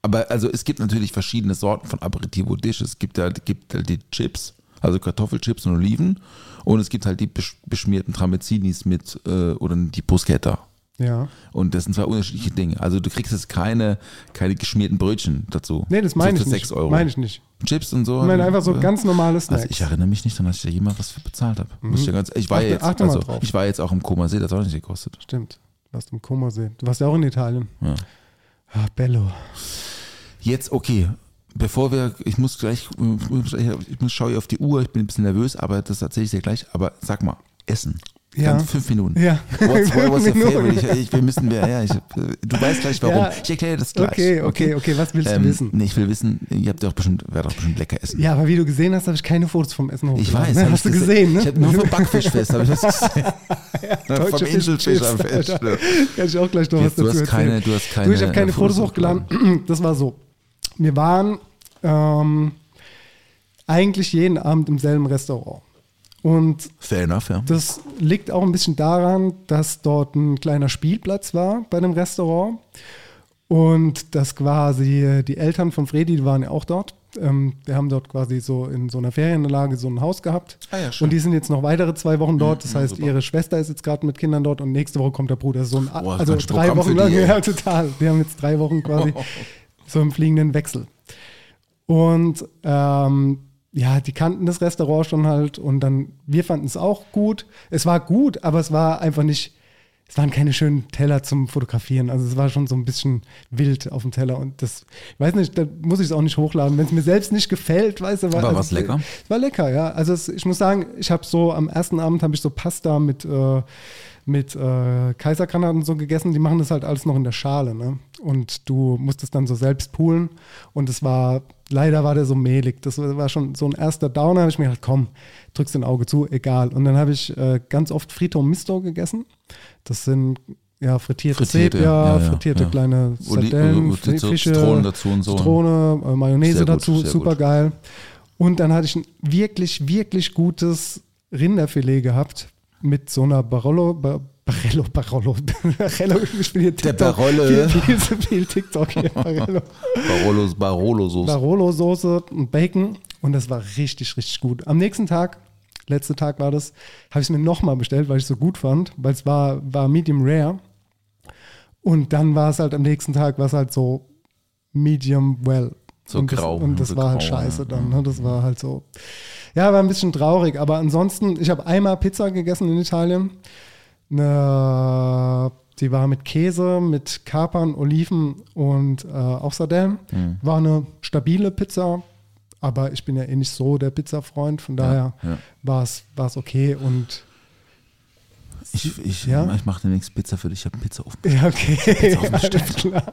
Aber also es gibt natürlich verschiedene Sorten von Aperitivo-Dishes. Es gibt halt, gibt halt die Chips, also Kartoffelchips und Oliven. Und es gibt halt die besch beschmierten Tramezzinis mit äh, oder die Bruschetta. Ja. Und das sind zwei unterschiedliche Dinge. Also du kriegst jetzt keine, keine geschmierten Brötchen dazu. Nee, das meine so ich für nicht. 6 Euro. Meine ich nicht. Chips und so. Ich meine einfach so Äh, ganz normale Snacks. Also ich erinnere mich nicht daran, dass ich da jemals was für bezahlt habe. Muss ich, ja ganz, ich, war Achte- jetzt, achte also, drauf. ich war jetzt auch im Koma See, das hat auch nicht gekostet. Stimmt. Du warst im Komasee. Du warst ja auch in Italien. Ja. Ah, Bello. Jetzt, okay, bevor wir, ich muss gleich, ich muss, schaue auf die Uhr, ich bin ein bisschen nervös, aber das erzähle ich dir gleich. Aber sag mal, Essen. Ja. Ganz fünf Minuten. Ja. What's, what was your favorite? Ich, ich, wir müssen, wir, ja, ich, du weißt gleich warum. Ja. Ich erkläre dir das gleich. Okay, okay, okay. Was willst du Ähm, wissen? Nee, ich will wissen, ihr habt doch bestimmt, werdet doch bestimmt lecker essen. Ja, aber wie du gesehen hast, habe ich keine Fotos vom Essen Ich hochgeladen, weiß. Ne? Hast du ich gesehen, ne? Ich habe nur vom Backfischfest, habe ich das gesehen. Deutsche vom Inselfisch am Fest. Kann ich auch gleich noch Jetzt, was du dazu hast keine, erzählen. du hast keine, du, ich habe keine äh, Fotos hochgeladen. Das war so. Wir waren ähm, eigentlich jeden Abend im selben Restaurant. Und Fair enough, ja. das liegt auch ein bisschen daran, dass dort ein kleiner Spielplatz war bei dem Restaurant. Und dass quasi die Eltern von Fredi, die waren ja auch dort. Ähm, wir haben dort quasi so in so einer Ferienanlage so ein Haus gehabt. Ah ja, schön. und die sind jetzt noch weitere zwei Wochen dort. Das ja, heißt, super. ihre Schwester ist jetzt gerade mit Kindern dort und nächste Woche kommt der Bruder. So ein, Boah, also das ein drei Programm Wochen lang. die. Ja, total. Wir haben jetzt drei Wochen quasi so im fliegenden Wechsel. Und ähm, ja, die kannten das Restaurant schon halt und dann, wir fanden es auch gut. Es war gut, aber es war einfach nicht, es waren keine schönen Teller zum Fotografieren. Also es war schon so ein bisschen wild auf dem Teller und das, ich weiß nicht, da muss ich es auch nicht hochladen. Wenn es mir selbst nicht gefällt, weißt du, war, War also, was lecker? Es war lecker, ja. Also es, ich muss sagen, ich habe so am ersten Abend habe ich so Pasta mit äh, mit äh, Kaisergranat und so gegessen. Die machen das halt alles noch in der Schale, ne? Und du musst es dann so selbst poolen. Und es war, leider war der so mehlig. Das war schon so ein erster Downer. habe ich mir gedacht, komm, drückst ein Auge zu, egal. Und dann habe ich äh, ganz oft Frito Misto gegessen. Das sind ja frittierte, Frittierte, Sepia, ja, frittierte ja. kleine Sardellen, Fische, Zitronen dazu und so. Zitrone, äh, Mayonnaise gut, dazu, super gut. geil. Und dann hatte ich ein wirklich, wirklich gutes Rinderfilet gehabt mit so einer Barolo, Ba- Barello, Barolo, Barello, ich bin hier Der TikTok, Barolle. viel, viel zu viel TikTok hier, Barello. Barolos, Barolo-Soße. Barolo-Soße und Bacon und das war richtig, richtig gut. Am nächsten Tag, letzter Tag war das, habe ich es mir nochmal bestellt, weil ich es so gut fand, weil es war, war Medium Rare. Und dann war es halt am nächsten Tag, war es halt so Medium Well. So und grau, Das, und das war halt grau, scheiße dann. Ne? Das war halt so. Ja, war ein bisschen traurig, aber ansonsten, ich habe einmal Pizza gegessen in Italien. Eine, die war mit Käse, mit Kapern, Oliven und äh, auch Sardellen. Mhm. War eine stabile Pizza, aber ich bin ja eh nicht so der Pizzafreund, von daher ja. war es war es okay und Ich, ich, Ja? ich mache demnächst Pizza für dich. Ich habe Pizza auf. ja, okay. auf dem Alles Stift. klar.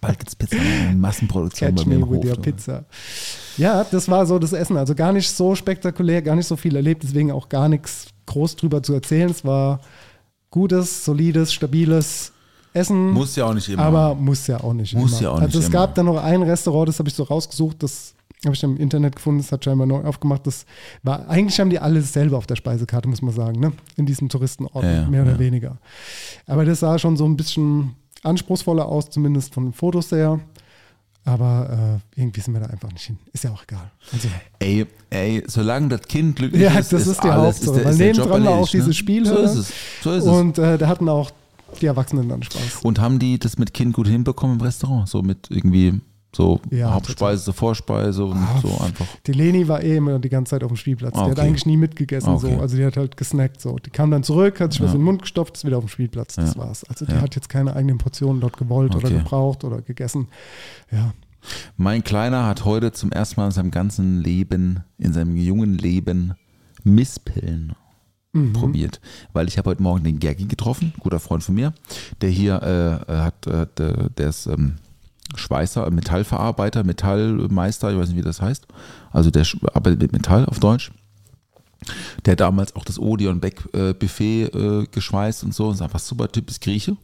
Bald gibt's Pizza in Massenproduktion Catch bei mir im with Hof. pizza. Ja, das war so das Essen. Also gar nicht so spektakulär, gar nicht so viel erlebt, deswegen auch gar nichts groß drüber zu erzählen. Es war gutes, solides, stabiles Essen. Muss ja auch nicht immer. Aber muss ja auch nicht. Muss immer. ja auch nicht Also es immer. gab dann noch ein Restaurant, das habe ich so rausgesucht, das habe ich im Internet gefunden, das hat scheinbar neu aufgemacht. Das war, eigentlich haben die alle dasselbe auf der Speisekarte, muss man sagen, ne? In diesem Touristenort, Ja, mehr oder ja. weniger. Aber das sah schon so ein bisschen anspruchsvoller aus, zumindest von den Fotos her. Aber äh, irgendwie sind wir da einfach nicht hin. Ist ja auch egal. Also, Ey, ey, solange das Kind glücklich ja, ist, das ist, ist die alles, Hauptsache. ist der, Weil ist der Job nebendran war auch ne? Spielhölle. So ist es. So ist. Und äh, da hatten auch die Erwachsenen dann Spaß. Und haben die das mit Kind gut hinbekommen im Restaurant? So mit irgendwie so Ja, Hauptspeise, Vorspeise und Ah, so einfach. Die Leni war eh immer die ganze Zeit auf dem Spielplatz. Ah, Die hat okay. eigentlich nie mitgegessen. Okay. So. Also die hat halt gesnackt. So. Die kam dann zurück, hat sich was Ja. in den Mund gestopft, ist wieder auf dem Spielplatz. Das Ja. war's. Also die Ja. hat jetzt keine eigenen Portionen dort gewollt oder Okay. gebraucht oder gegessen. Ja. Mein Kleiner hat heute zum ersten Mal in seinem ganzen Leben, in seinem jungen Leben, Misspillen Mhm. probiert. Weil ich habe heute Morgen den Gergi getroffen, guter Freund von mir, der hier äh, hat, äh, der, der ist ähm, Schweißer, äh, Metallverarbeiter, Metallmeister, ich weiß nicht, wie das heißt. Also der arbeitet mit Metall auf Deutsch. Der hat damals auch das Odeon Beck äh, Buffet äh, geschweißt und so. Ist einfach super Typ, ist Grieche.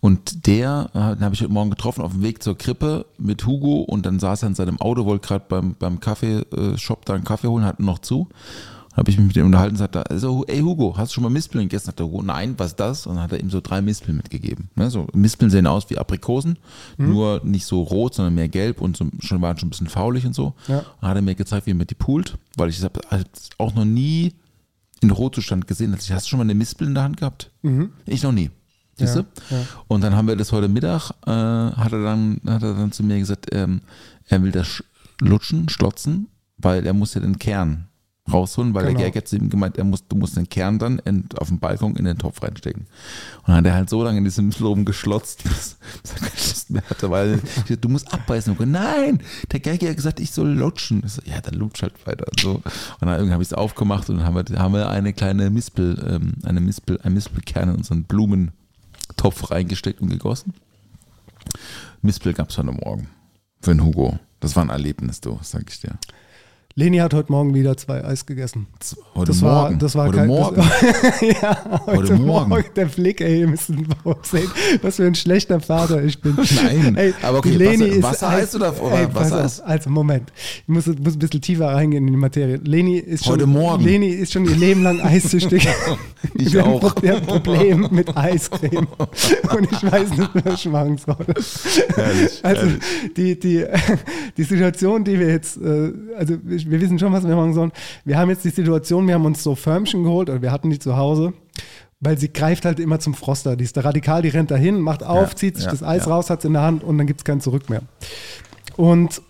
Und der, den habe ich heute Morgen getroffen auf dem Weg zur Krippe mit Hugo und dann saß er in seinem Auto, wollte gerade beim, beim Kaffeeshop da einen Kaffee holen, hatten noch zu. Habe ich mich mit ihm unterhalten und sagte, also, ey Hugo, hast du schon mal Mispeln gegessen? Hat der Hugo, nein, was ist das? Und dann hat er ihm so drei Mispeln mitgegeben. Ne, so, Mispeln sehen aus wie Aprikosen, nur nicht so rot, sondern mehr gelb und so, schon waren schon ein bisschen faulig und so. Ja. Dann hat er mir gezeigt, wie er mit die poolt, weil ich habe auch noch nie in Rotzustand gesehen. Hast du schon mal eine Mispel in der Hand gehabt? Ich noch nie. Ja, ja. Und dann haben wir das heute Mittag, äh, hat, er dann, hat er dann zu mir gesagt, ähm, er will das sch- lutschen, schlotzen, weil er muss ja den Kern rausholen, weil Genau. der Gag hat zu ihm gemeint, er muss, du musst den Kern dann in, auf dem Balkon in den Topf reinstecken. Und dann hat er halt so lange in diesem Müsli rumgeschlotzt, bis bis er keine Lust mehr hatte, weil du musst abbeißen. Und nein, der Gag hat gesagt, ich soll lutschen. Ich so, ja, dann lutsch halt weiter. Und, so. und dann irgendwie habe ich es aufgemacht und dann haben wir, haben wir eine kleine Mispel, ähm, eine Mispel, ein Mispelkern in unseren Blumentopf reingesteckt und gegossen. Mispel gab es heute Morgen. Für den Hugo. Das war ein Erlebnis, du, sag ich dir. Leni hat heute Morgen wieder zwei Eis gegessen. Heute das Morgen. War, das war heute kein, Morgen. Das, ja, heute, Heute Morgen. Morgen. Der Blick, ey, ihr müsst sehen, was für ein schlechter Vater ich bin. Nein, ey, aber okay, Leni Wasser- ist Wassereis oder- oder ey, Wassereis? auf, Also Moment, ich muss, muss ein bisschen tiefer reingehen in die Materie. Leni ist schon, Heute Morgen. Leni ist schon ihr Leben lang eissüchtig. Ich Wir haben auch. Wir haben ein Problem mit Eiscreme und ich weiß nicht, was ich machen soll. Herrlich, Also die, die, die Situation, die wir jetzt, äh, also wir wir wissen schon, was wir machen sollen. Wir haben jetzt die Situation, wir haben uns so Förmchen geholt, oder wir hatten die zu Hause, weil sie greift halt immer zum Froster. Die ist da radikal, die rennt dahin, macht auf, Ja, zieht sich ja, das Eis ja. raus, hat es in der Hand und dann gibt es kein Zurück mehr. Und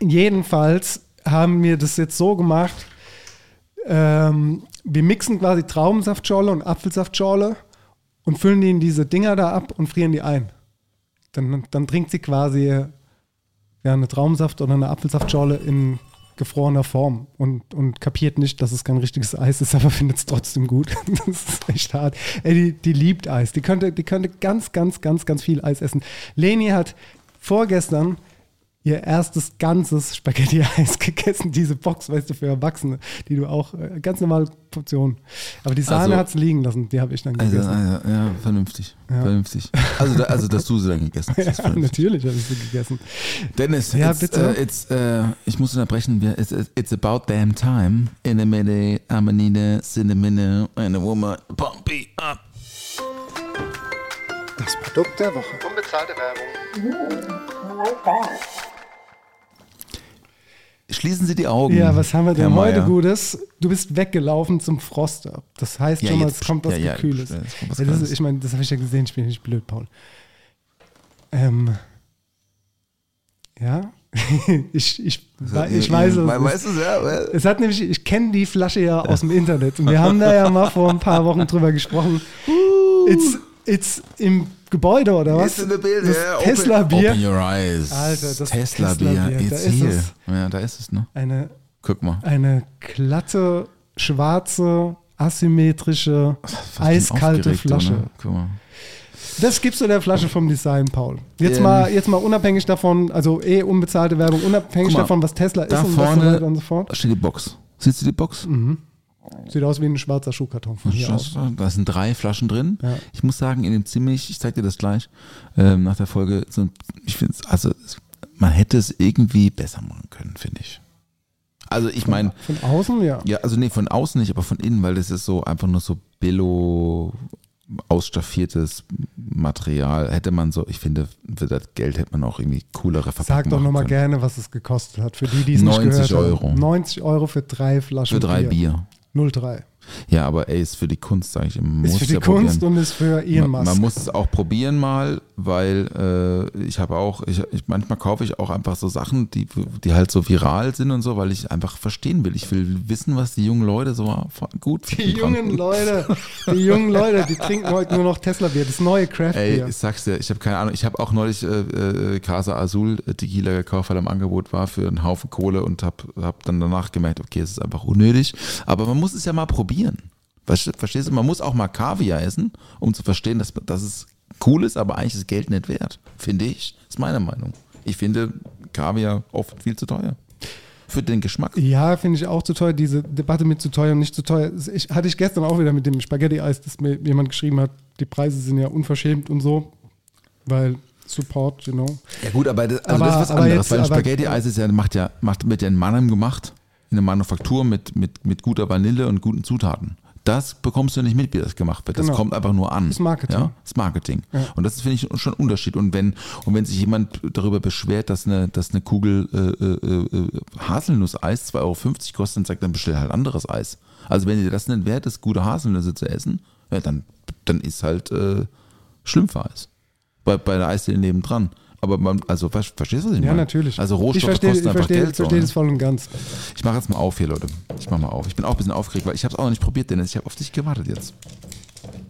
jedenfalls haben wir das jetzt so gemacht. Ähm, wir mixen quasi Traubensaftschorle und Apfelsaftschorle und füllen die in diese Dinger da ab und frieren die ein. Dann, dann trinkt sie quasi ja, eine Traubensaft oder eine Apfelsaftschorle in gefrorener Form und, und kapiert nicht, dass es kein richtiges Eis ist, aber findet es trotzdem gut. das ist echt hart. Ey, die, die liebt Eis. Die könnte, die könnte ganz, ganz, ganz, ganz viel Eis essen. Leni hat vorgestern ihr erstes ganzes Spaghetti-Eis gegessen, diese Box, weißt du, für Erwachsene, die du auch, äh, ganz normale Portion. Aber die Sahne Also- hat es liegen lassen, die habe ich dann Also, gegessen. also, ja, vernünftig. Ja. Vernünftig. Also, da, also, dass du sie dann gegessen hast. ja, natürlich habe ich sie gegessen. Dennis, Ja, it's, bitte. äh, it's, äh, ich muss unterbrechen. It's, it's about damn time. In a minute, I'm a need cinnamon and a woman. Pump it up. Das Produkt der Woche. Unbezahlte Werbung. Schließen Sie die Augen. Ja, was haben wir denn Herr heute Meier. Gutes? Du bist weggelaufen zum Froster. Das heißt Ja, schon mal, es kommt was ja, Gekühles. es was Ja, das Kaltes. ist, ich meine, das habe ich ja gesehen, ich bin nicht blöd, Paul. Ähm, ja, ich, ich, wei- ich weiß es. We- Weißt du, ja, Es hat nämlich, ich kenne die Flasche ja aus dem Internet und wir haben da ja mal vor ein paar Wochen drüber gesprochen. It's, it's im Gebäude oder was? It's in the building, Das yeah, open- Tesla-Bier. Open your eyes. Alter, das Tesla-Bier. Tesla-Bier, It's da ist here. es. Ja, da ist es, ne? Eine, Guck mal. eine glatte, schwarze, asymmetrische, eiskalte du, Flasche. Ne? Guck mal. Das gibst du der Flasche vom Design, Paul. Jetzt, Ähm. mal, jetzt mal unabhängig davon, also eh unbezahlte Werbung, unabhängig mal, davon, was Tesla Da ist und was so weiter und so fort. da steht die Box. Siehst du die Box? Sieht aus wie ein schwarzer Schuhkarton von hier aus. Da sind drei Flaschen drin. Ja. Ich muss sagen, in dem ziemlich, ich zeig dir das gleich ähm, nach der Folge, so, ich finde es, also es- man hätte es irgendwie besser machen können, finde ich. Also ich meine, Von außen, ja. ja, also nee, von außen nicht, aber von innen, weil das ist so einfach nur so Billo ausstaffiertes Material. Hätte man so, ich finde, für das Geld hätte man auch irgendwie coolere Verpackungen Sag doch nochmal gerne, was es gekostet hat. Für die, die es nicht 90 gehört Euro. haben. 90 Euro für drei Flaschen Für drei Bier. 03. Ja, aber ey, ist für die Kunst, sage ich immer. Man Ist für die ja Kunst probieren. und ist für Elon Man, Musk. man muss es auch probieren mal, weil äh, ich habe auch, ich, ich, manchmal kaufe ich auch einfach so Sachen, die, die halt so viral sind und so, weil ich einfach verstehen will. Ich will wissen, was die jungen Leute so gut die finden. jungen Leute, die jungen Leute, die trinken heute nur noch Tesla-Bier, das neue Ey, Craft-Bier. ich sag's dir, ich habe keine Ahnung. Ich habe auch neulich äh, äh, Casa Azul äh, Tequila gekauft, weil er im Angebot war für einen Haufen Kohle und habe hab dann danach gemerkt, okay, es ist einfach unnötig. Aber man muss es ja mal probieren. Verste- Verstehst du? Man muss auch mal Kaviar essen, um zu verstehen, dass, dass es cool ist, aber eigentlich ist Geld nicht wert. Finde ich. ist meine Meinung. Ich finde Kaviar oft viel zu teuer. Für den Geschmack. Ja, finde ich auch zu teuer. Diese Debatte mit zu teuer und nicht zu teuer. Ich, hatte ich gestern auch wieder mit dem Spaghetti-Eis, das mir jemand geschrieben hat, die Preise sind ja unverschämt und so, weil Support, you know. Ja gut, aber das, also Aber- das ist was anderes, jetzt- weil Spaghetti-Eis ist ja, macht ja, macht, wird ja in Mannheim gemacht, in der Manufaktur mit, mit, mit guter Vanille und guten Zutaten. Das bekommst du nicht mit, wie das gemacht wird. Das Genau. kommt einfach nur an. Das Marketing. Ja? Das Marketing. Ja. Und das ist, finde ich, schon ein Unterschied. Und wenn, und wenn sich jemand darüber beschwert, dass eine, dass eine Kugel äh, äh, äh, Haselnusseis 2,50 Euro kostet, dann sagt dann bestell halt anderes Eis. Also wenn dir das nicht wert ist, gute Haselnüsse zu essen, ja, dann, dann ist halt äh, Schlümpfeis. Bei, bei der Eisdiele nebendran. Aber man, also ver- verstehst du, was ich Ja, meine? natürlich. Also ich Rohstoffe verstehe, kosten ich einfach verstehe, Geld. So, verstehe ne? das voll und ganz. Ich mache jetzt mal auf hier, Leute. Ich mache mal auf. Ich bin auch ein bisschen aufgeregt, weil ich habe es auch noch nicht probiert, Dennis. Ich habe auf dich gewartet jetzt.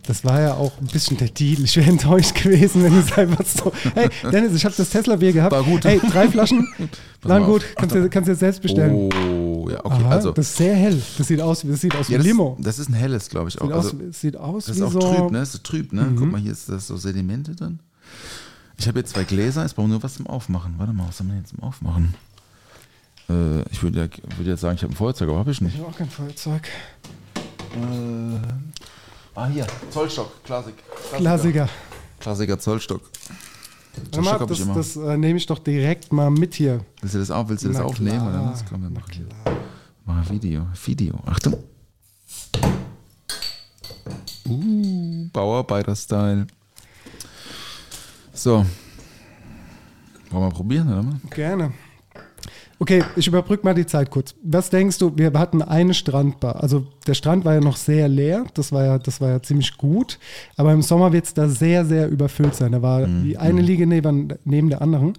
Das war ja auch ein bisschen der Deal. Ich wäre enttäuscht gewesen, wenn es einfach so. Hey, Dennis, ich habe das Tesla-Bier gehabt. War gut. Hey, drei Flaschen. Waren gut. Kannst du kannst jetzt selbst bestellen. Oh, ja, okay. Aha, also, das ist sehr hell. Das sieht aus, das sieht aus wie ja, das, Limo. das ist ein helles, glaube ich auch. Sieht, Also, aus, es sieht aus das wie ist auch so. trüb, ne? Das ist trüb, ne? Guck mal, hier ist das so Sedimente drin. Ich habe jetzt zwei Gläser, jetzt brauchen wir nur was zum Aufmachen. Warte mal, was haben wir jetzt zum Aufmachen? Äh, ich würde ja, würd jetzt sagen, ich habe ein Feuerzeug, aber habe ich nicht. Ich habe auch kein Feuerzeug. Ah, hier, Zollstock, Klassik. Klassiker. Klassiker Zollstock. Mal, Zollstock hab das, ich immer. das äh, nehme ich doch direkt mal mit hier. Willst du das auf? Willst du das Na aufnehmen? klar, Oder was? Komm, wir machen, machen Video. Video. Achtung. Uh, Bauarbeiter-Style. So. Wollen wir probieren, oder? Gerne. Okay, ich überbrücke mal die Zeit kurz. Was denkst du, wir hatten eine Strandbar. Also der Strand war ja noch sehr leer, das war ja, das war ja ziemlich gut. Aber im Sommer wird es da sehr, sehr überfüllt sein. Da war die eine Liege neben, neben der anderen.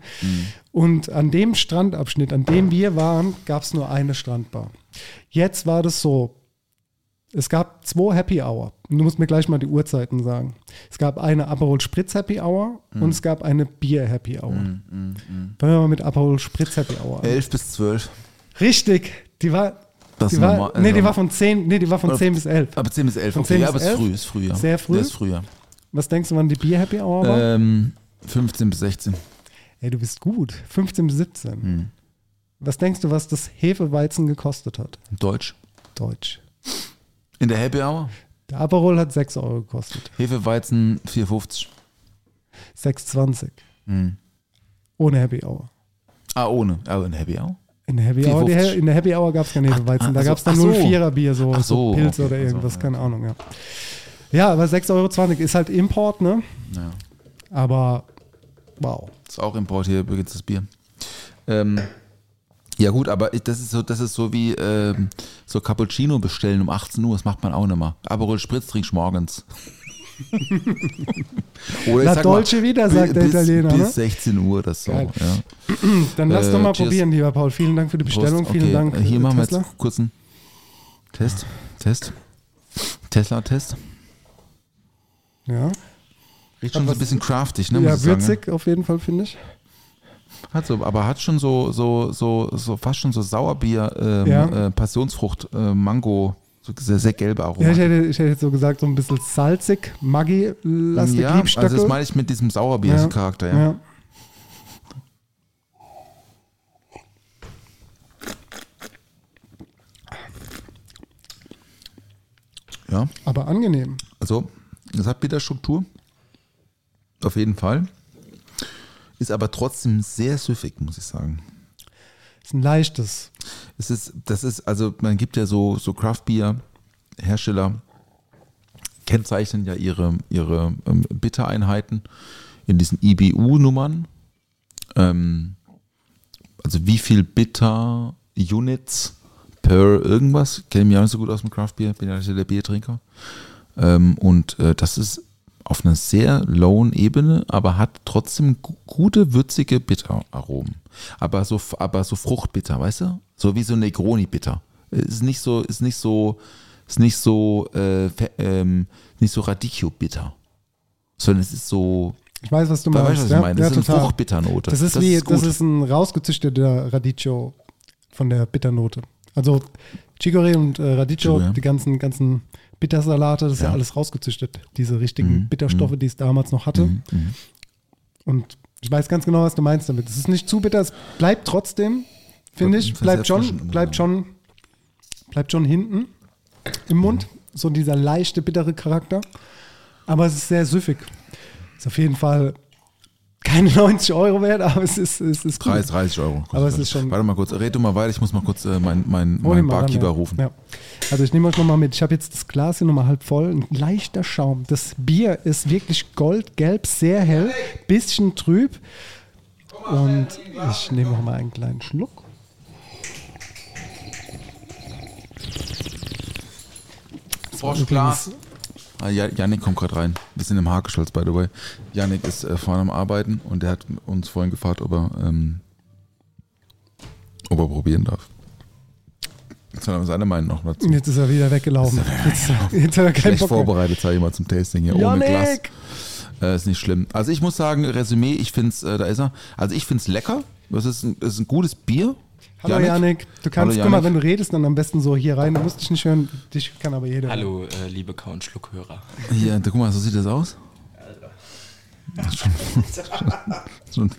Und an dem Strandabschnitt, an dem wir waren, gab es nur eine Strandbar. Jetzt war das so, es gab zwei Happy Hour. Du musst mir gleich mal die Uhrzeiten sagen. Es gab eine Aperol Spritz Happy Hour und es gab eine Bier Happy Hour. Fangen wir mal mit Aperol Spritz Happy Hour an. 11 bis 12. Richtig, die war, Das die war, nee, die also- war von 10, nee, die war von 10 bis 11. Aber 10 bis 11, Von okay. 10 ja, bis aber es ist 11? früh, ist früh, ja. Sehr früh? Der ist früher. Was denkst du, wann die Bier Happy Hour war? Ähm, 15 bis 16. Ey, du bist gut. 15 bis 17. Hm. Was denkst du, was das Hefeweizen gekostet hat? Deutsch. Deutsch. In der Happy Hour? Der Aperol hat 6 Euro gekostet. Hefeweizen 4,50. 6,20. Hm. Ohne Happy Hour. Ah, ohne. Aber in der Happy Hour? In der Happy Hour, die, 4,50. in der Happy Hour gab es kein Hefeweizen. ah, da so, gab es dann ach so. 04er Bier, so, so so, Pilz okay, oder ach so, irgendwas, ja. keine Ahnung, ja. Ja, aber 6,20 Euro ist halt Import, ne? Ja. Aber wow. Ist auch Import hier übrigens das Bier. Ähm, ja gut, aber das ist so, das ist so wie ähm, so Cappuccino bestellen um 18 Uhr, das macht man auch nicht mehr. Aperol Spritz trinkst morgens. Oder La Dolce Vita, sagt der bis, Italiener, Bis ne? 16 Uhr, das so. Ja. Dann lass Äh, doch mal cheers. probieren, lieber Paul. Vielen Dank für die Bestellung. Prost. Vielen Okay, Dank. äh, Hier äh, machen wir Tesla. jetzt kurz einen Test. Test. Tesla-Test. Ja, Riecht schon so ein bisschen craftig, ne? ja sagen, würzig auf jeden Fall, finde ich. Hat so, aber hat schon so, so, so, so fast schon so Sauerbier, ähm, Ja. äh, Passionsfrucht, äh, Mango, so sehr, sehr gelbe Aroma. Ja, ich, hätte, ich hätte jetzt so gesagt, so ein bisschen salzig, Maggi-lastig, ja, also das meine ich mit diesem Sauerbier-Charakter, ja. ja. ja. Aber angenehm. Also, es hat Bitterstruktur. Auf jeden Fall. Ist aber trotzdem sehr süffig, muss ich sagen. Ist ein leichtes. Es ist, das ist, also man gibt ja so, so Craft-Bier-Hersteller, kennzeichnen ja ihre, ihre ähm, Bittereinheiten in diesen IBU-Nummern. Ähm, also wie viel Bitter-Units per irgendwas, kenne mich auch nicht so gut aus dem Craft-Bier, bin ja nicht der Biertrinker. Ähm, und äh, das ist auf einer sehr lowen Ebene, aber hat trotzdem gu- gute, würzige Bitteraromen. Aber so, aber so fruchtbitter, weißt du? So wie so Negroni-Bitter. Ist nicht so, ist nicht so, ist nicht so, äh, ähm, nicht so Radicchio-bitter. Sondern es ist so, Ich weiß, was du weißt meinst. was ich ja, meine? ja, Das ist eine. Fruchtbitternote. Das ist wie, gut. das ist ein rausgezüchteter Radicchio von der Bitternote. Also Chicorée und äh, Radicchio, Chicorée. die ganzen, ganzen Bittersalate, das ist ja Ja. alles rausgezüchtet. Diese richtigen Mhm, Bitterstoffe, die es damals noch hatte. Mhm, mhm. Und ich weiß ganz genau, was du meinst damit. Es ist nicht zu bitter, es bleibt trotzdem, finde ich, bleibt schon, bleibt schon, bleibt schon hinten im Mund. So dieser leichte, bittere Charakter. Aber es ist sehr süffig. Ist auf jeden Fall keine 90 Euro wert, aber es ist, es ist gut. 30, 30 Euro. Aber es ist schon- Warte mal kurz, red du mal weiter, ich muss mal kurz äh, meinen mein, mein ihn mal ran, Barkeeper ja. rufen. Ja. Also ich nehme euch nochmal mit. Ich habe jetzt das Glas hier nochmal halb voll. Ein leichter Schaum. Das Bier ist wirklich goldgelb, sehr hell, bisschen trüb. Und ich nehme noch mal einen kleinen Schluck. Froschglas. Ah, Ja- Janik kommt gerade rein. Wir sind im Hakescholz, by the way. Janik ist äh, vorne am Arbeiten und der hat uns vorhin gefragt, ob er, ähm, ob er probieren darf. Jetzt hat er seine Meinung noch dazu. Jetzt ist er wieder weggelaufen. Jetzt, jetzt hat er keinen Schlecht Bock vorbereitet, sage ich mal, zum Tasting hier, ohne Glas. Äh, ist nicht schlimm. Also ich muss sagen, Resümee, ich finde es, äh, da ist er. Also ich finde es lecker. Das ist ein, das ist ein gutes Bier. Hallo Janik. Du kannst, Hallo, guck mal, wenn du redest, dann am besten so hier rein. Du musst dich nicht hören. Dich kann aber jeder. Hallo, äh, liebe Kau- und Schluckhörer. Hier, da, guck mal, so sieht das aus. Das ist schon, schon.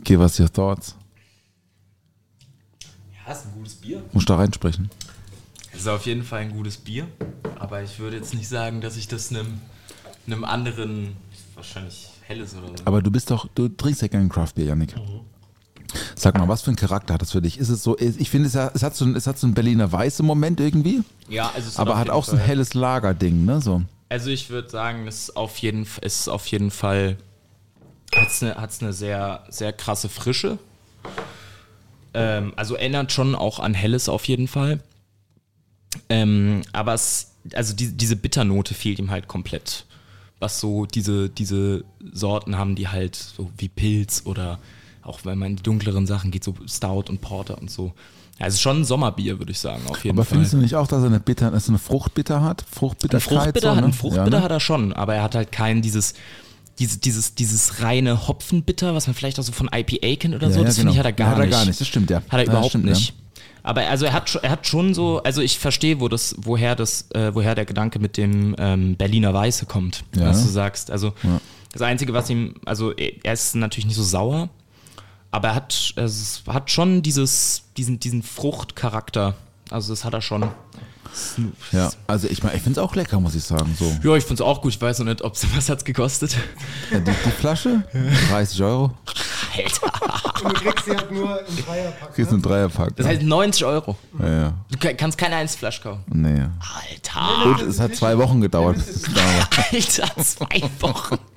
Okay, was sind your thoughts? Ja, ist ein gutes Bier. Muss da reinsprechen. Es ist auf jeden Fall ein gutes Bier, aber ich würde jetzt nicht sagen, dass ich das einem, einem anderen, wahrscheinlich helles oder so. Aber du bist doch, du trinkst ja gerne Craft Beer, Janik. Sag mal, was für einen Charakter hat das für dich? Ist es so, ich finde, es, hat- es hat so ein, es hat so einen Berliner Weiß im Moment irgendwie, ja, also es aber hat auch so ein Fall- helles Lagerding, ne? So. Also ich würde sagen, es ist auf jeden, ist auf jeden Fall hat es eine, hat's eine sehr, sehr krasse Frische. Ähm, also erinnert schon auch an Helles auf jeden Fall. Ähm, aber es, also die, diese Bitternote fehlt ihm halt komplett. Was so diese, diese Sorten haben, die halt so wie Pilz oder auch wenn man in die dunkleren Sachen geht, so Stout und Porter und so. Ist schon ein Sommerbier, würde ich sagen, auf jeden Aber Fall. findest du nicht auch, dass er eine, Bitter, dass er eine Fruchtbitter hat? Ein Fruchtbitterkeit? Fruchtbitter, so, hat, ne? ein Fruchtbitter Ja, ne? hat er schon, aber er hat halt kein dieses, dieses, dieses, dieses reine Hopfenbitter, was man vielleicht auch so von IPA kennt oder Ja, so. ja, Das genau. finde ich, hat er gar Hat er nicht. gar nicht, das stimmt, ja. Hat er überhaupt stimmt, nicht. Aber also er hat, schon- er hat schon so, also ich verstehe, wo das, woher das, äh, woher der Gedanke mit dem ähm, Berliner Weiße kommt, was du sagst. Also das Einzige, was ihm, also er ist natürlich nicht so sauer, aber er hat, es hat schon dieses, diesen, diesen Fruchtcharakter. Also das hat er schon. Ja, also ich meine, ich finde es auch lecker, muss ich sagen. So. Ja, ich finde es auch gut. Ich weiß noch nicht, ob es was hat's gekostet. Ja, die, die Flasche, 30 Euro, Alter. Und du kriegst sie halt nur im Dreierpack. kriegst einen Dreierpack. Das heißt 90 Euro. ja, ja. Du ka- kannst keine Einzelflasche kaufen. Nee. Alter. Und es hat zwei Wochen gedauert. Alter, zwei Wochen.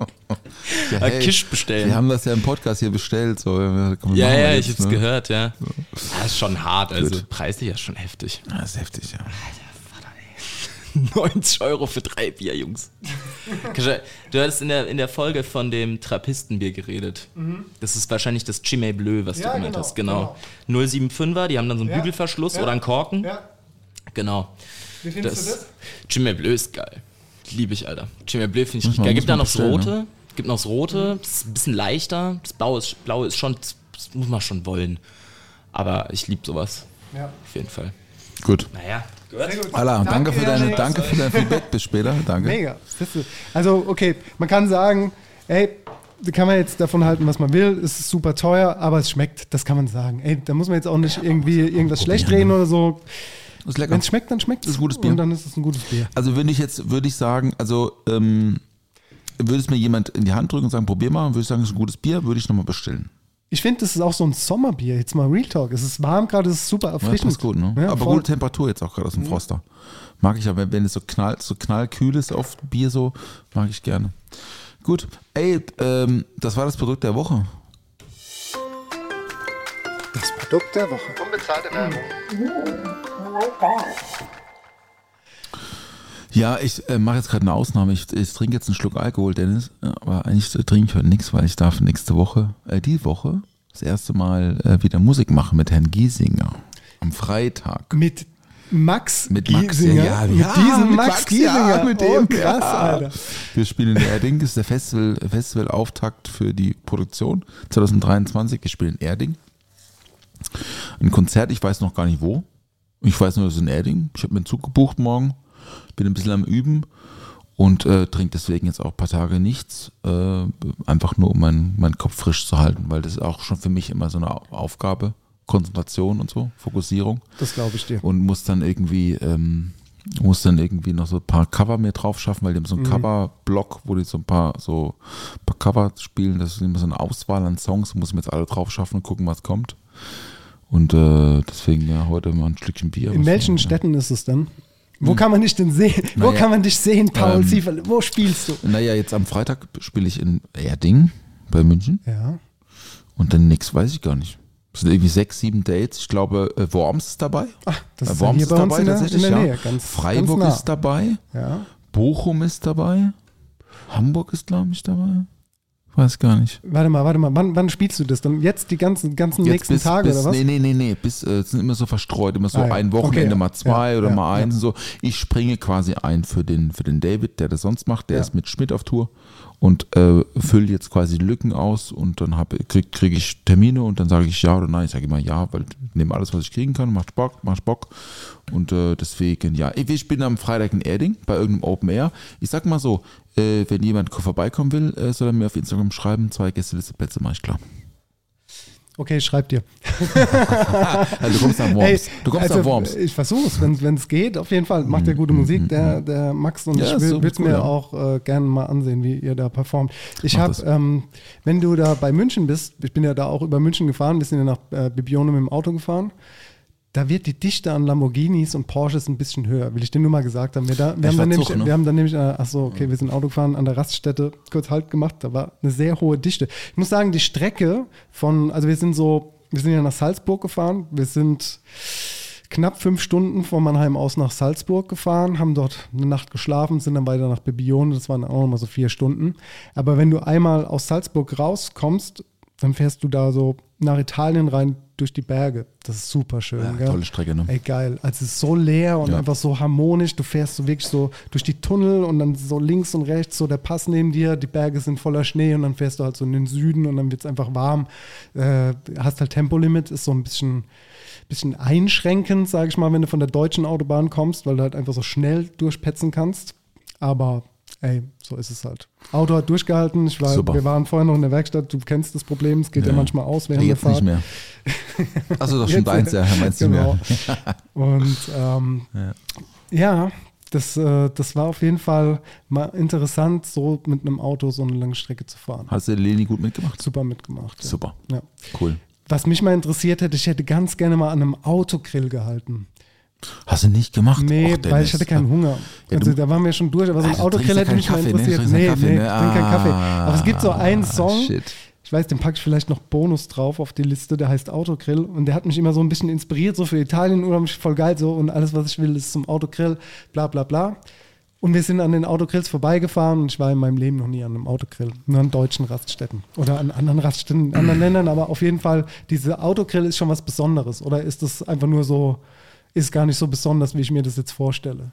Ja, Äh, Kisch bestellen. Wir haben das ja im Podcast hier bestellt. So. Ja, komm, Ja, ja, jetzt, ich hab's ne? gehört, ja. Das ist schon hart, also Gut. preislich ist schon heftig. Ja, ist heftig, ja. 90 Euro für drei Bier, Jungs. Du hattest in der, in der Folge von dem Trappistenbier geredet. Das ist wahrscheinlich das Chimay Bleu, was Ja, du gemeint genau, hast. Genau. 075er, die haben dann so einen Ja, Bügelverschluss ja, oder einen Korken. Ja, Genau. wie findest du das? Chimay Bleu ist geil. Liebe ich, Alter. Chimay Bleu finde ich richtig geil. Gibt da noch das Rote. Gibt noch das Rote. Das ist ein bisschen leichter. Das Blaue ist, Blaue ist schon, das muss man schon wollen. Aber ich liebe sowas. Ja. Auf jeden Fall. Gut. Naja. Sehr gut. Allah, danke, für deine, danke für dein Feedback. Bis später. Danke. Mega. Also, okay, man kann sagen, ey, da kann man jetzt davon halten, was man will. Es ist super teuer, aber es schmeckt. Das kann man sagen. Ey, da muss man jetzt auch nicht irgendwie irgendwas schlecht reden oder so. Ist lecker. Wenn es schmeckt, dann schmeckt es. Ist ein gutes Bier. Und dann ist es ein gutes Bier. Also würde ich jetzt, würde ich sagen, also ähm, würde es mir jemand in die Hand drücken und sagen, probier mal, würde ich sagen, es ist ein gutes Bier, würde ich nochmal bestellen. Ich finde, das ist auch so ein Sommerbier. Jetzt mal Real Talk. Es ist warm gerade, es ist super Ja, erfrischend. passt gut, ne? Ja, Aber voll. gute Temperatur jetzt auch gerade aus dem Froster. Mag ich ja, wenn, wenn es so knall, so knallkühl ist auf Bier so, mag ich gerne. Gut, ey, ähm, das war das Produkt der Woche. Das Produkt der Woche. Unbezahlte Werbung. Ja, ich äh, mache jetzt gerade eine Ausnahme. Ich, ich trinke jetzt einen Schluck Alkohol, Dennis. Ja, Aber eigentlich äh, trinke ich heute nichts, weil ich darf nächste Woche, äh, die Woche, das erste Mal äh, wieder Musik machen mit Herrn Giesinger. Am Freitag. Mit Max Mit Max, Giesinger. ja, ja, mit ja, diesem Max, Max, Giesinger. ja, mit oh, dem, krass, ja. Alter. Wir spielen in Erding, das ist der Festival, Festivalauftakt für die Produktion 2023. Wir spielen in Erding. Ein Konzert, ich weiß noch gar nicht wo. Ich weiß nur, das ist in Erding. Ich habe mir einen Zug gebucht morgen, bin ein bisschen am Üben und äh, trinke deswegen jetzt auch ein paar Tage nichts. Äh, einfach nur, um meinen, meinen Kopf frisch zu halten, weil das ist auch schon für mich immer so eine Au- Aufgabe. Konzentration und so, Fokussierung Das glaube ich dir. und muss dann irgendwie ähm, muss dann irgendwie noch so ein paar Cover mehr drauf schaffen, weil die haben so einen Cover-Block, wo die so ein paar so ein paar Cover spielen. Das ist immer so eine Auswahl an Songs, muss ich mir jetzt alle drauf schaffen und gucken, was kommt. Und äh, deswegen ja heute mal ein Stückchen Bier. In welchen ja. Städten ist es denn? Wo kann man dich denn sehen? Wo Naja, kann man dich sehen, Paul ähm, Zieferle? Wo spielst du? Naja, jetzt am Freitag spiele ich in Erding bei München Ja. und dann nix weiß ich gar nicht. Es sind irgendwie sechs, sieben Dates. Ich glaube, äh, Worms ist dabei. Ach, das Äh, ist ja Worms ist bei uns dabei in der, in tatsächlich, der ja. Nähe. Ganz, Freiburg ganz nah. ist dabei. Ja. Bochum ist dabei. Hamburg ist, glaube ich, dabei. Weiß gar nicht. Warte mal, warte mal. Wann, wann spielst du das? Dann jetzt die ganzen, ganzen nächsten bis, Tage bis, oder was? Nee, nee, nee, nee. Bis, äh, es sind immer so verstreut, immer so Ah, ja. ein Wochenende Okay, mal zwei Ja, oder ja, mal ja. eins und so. Ich springe quasi ein für den, für den David, der das sonst macht. Der Ja. ist mit Schmidt auf Tour und äh, fülle jetzt quasi Lücken aus und dann kriege krieg ich Termine und dann sage ich ja oder nein. Ich sage immer ja, weil ich nehme alles, was ich kriegen kann, macht Bock, macht Bock. Und äh, deswegen, ja, ich, bin am Freitag in Erding bei irgendeinem Open Air. Ich sag mal so, äh, wenn jemand vorbeikommen will, äh, soll er mir auf Instagram schreiben. Zwei Gästeliste Plätze mache ich klar. Okay, ich schreib dir. Also du kommst nach Worms. Hey, du kommst also, nach Worms. Ich versuch's, wenn es geht. Auf jeden Fall macht er gute Musik, der, der Max. Und Ja, ich will es mir ja. auch äh, gerne mal ansehen, wie ihr da performt. Ich habe, ähm, wenn du da bei München bist, ich bin ja da auch über München gefahren, wir sind ja nach äh, Bibione mit dem Auto gefahren. Da wird die Dichte an Lamborghinis und Porsches ein bisschen höher, will ich dir nur mal gesagt haben. Wir, da, wir, haben, dann nämlich, ne? wir haben dann nämlich, äh, ach so, okay, wir sind Auto gefahren an der Raststätte, kurz Halt gemacht, da war eine sehr hohe Dichte. Ich muss sagen, die Strecke von, also wir sind so, wir sind ja nach Salzburg gefahren, wir sind knapp fünf Stunden von Mannheim aus nach Salzburg gefahren, haben dort eine Nacht geschlafen, sind dann weiter nach Bibione, das waren auch nochmal so vier Stunden. Aber wenn du einmal aus Salzburg rauskommst, dann fährst du da so nach Italien rein durch die Berge. Das ist super schön. Ja, tolle Strecke, ne? Ey, geil. Also es ist so leer und Ja. einfach so harmonisch. Du fährst so wirklich so durch die Tunnel und dann so links und rechts so der Pass neben dir. Die Berge sind voller Schnee und dann fährst du halt so in den Süden und dann wird es einfach warm. Äh, hast halt Tempolimit, ist so ein bisschen, bisschen einschränkend, sage ich mal, wenn du von der deutschen Autobahn kommst, weil du halt einfach so schnell durchpetzen kannst. Aber ey, so ist es halt. Auto hat durchgehalten. Ich war, Super. wir waren vorher noch in der Werkstatt. Du kennst das Problem. Es geht ja, Ja. manchmal aus während Jetzt der Fahrt. nicht mehr. Achso, doch schon deins, ja, meinst du genau. mehr. Und ähm, ja, das, äh, das war auf jeden Fall mal interessant, so mit einem Auto so eine lange Strecke zu fahren. Hast du Leni gut mitgemacht? Super mitgemacht. Ja. Super. Ja. Cool. Was mich mal interessiert hätte, ich hätte ganz gerne mal an einem Autogrill gehalten. Hast du nicht gemacht? Nee, Och, weil ich hatte keinen Hunger. Ja, also da waren wir schon durch, aber so ein Ah, du Autogrill hätte mich mal ne? interessiert. Ja Nee, Kaffee, nee, ne? ich trinke keinen Kaffee. Ah, Aber es gibt so einen Song, shit. ich weiß, den packe ich vielleicht noch Bonus drauf auf die Liste, der heißt Autogrill und der hat mich immer so ein bisschen inspiriert, so für Italien, unheimlich voll geil so und alles, was ich will, ist zum Autogrill, bla bla bla. Und wir sind an den Autogrills vorbeigefahren und ich war in meinem Leben noch nie an einem Autogrill, nur an deutschen Raststätten oder an anderen Raststätten in anderen Ländern, aber auf jeden Fall, diese Autogrill ist schon was Besonderes oder ist das einfach nur so, ist gar nicht so besonders, wie ich mir das jetzt vorstelle?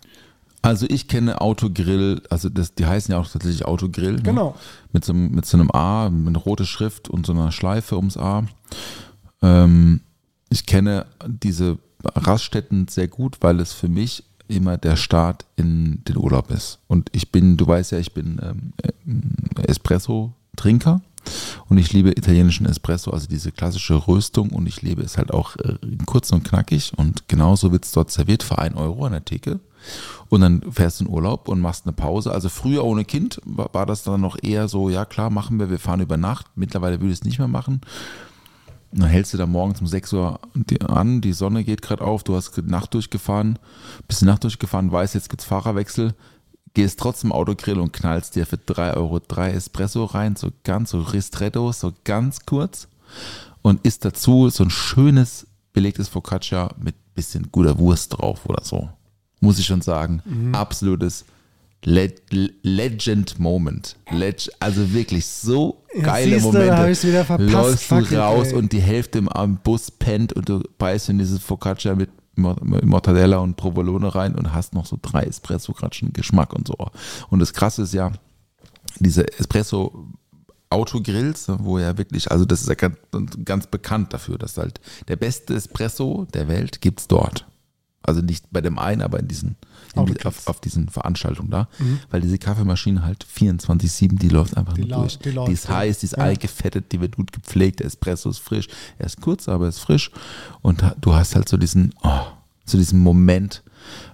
Also ich kenne Autogrill, also das, die heißen ja auch tatsächlich Autogrill. Ne? Genau. Mit, so, einem- mit so einem A, mit roten Schrift und so einer Schleife ums A. Ähm, ich kenne diese Raststätten sehr gut, weil es für mich immer der Start in den Urlaub ist. Und ich bin, du weißt ja, ich bin ähm, äh, Espresso-Trinker und ich liebe italienischen Espresso, also diese klassische Röstung und ich liebe es halt auch äh, kurz und knackig und genauso wird es dort serviert für 1 Euro an der Theke. Und dann fährst du in Urlaub und machst eine Pause. Also früher ohne Kind war, war das dann noch eher so, ja klar, machen wir, wir fahren über Nacht. Mittlerweile würde ich es nicht mehr machen. Dann hältst du da morgens um 6 Uhr an, die Sonne geht gerade auf, du hast Nacht durchgefahren, bist die Nacht durchgefahren, weißt, jetzt gibt's Fahrerwechsel, gehst trotzdem Autogrill und knallst dir für 3 Euro drei Espresso rein, so ganz, so Ristretto, so ganz kurz und isst dazu so ein schönes belegtes Focaccia mit bisschen guter Wurst drauf oder so. Muss ich schon sagen. Absolutes Le Legend Moment. Leg also wirklich so Ja, geile siehste, da Momente. ich's wieder verpasst. Läufst du raus ey. und die Hälfte im, am Bus pennt und du beißt in dieses Focaccia mit Mortadella und Provolone rein und hast noch so drei Espresso-Kratschen Geschmack und so. Und das Krasse ist ja, diese Espresso Autogrills, wo ja wirklich, also das ist ja ganz, ganz bekannt dafür, dass halt der beste Espresso der Welt gibt's dort. Also nicht bei dem einen, aber in diesen. Auf, auf diesen Veranstaltungen da. Weil diese Kaffeemaschine halt 24-7, die läuft einfach Die nur durch. die Die, ist heiß, die ist Ja. eingefettet, die wird gut gepflegt, der Espresso ist frisch. Er ist kurz, aber er ist frisch. Und du hast halt so diesen, oh, so diesen Moment,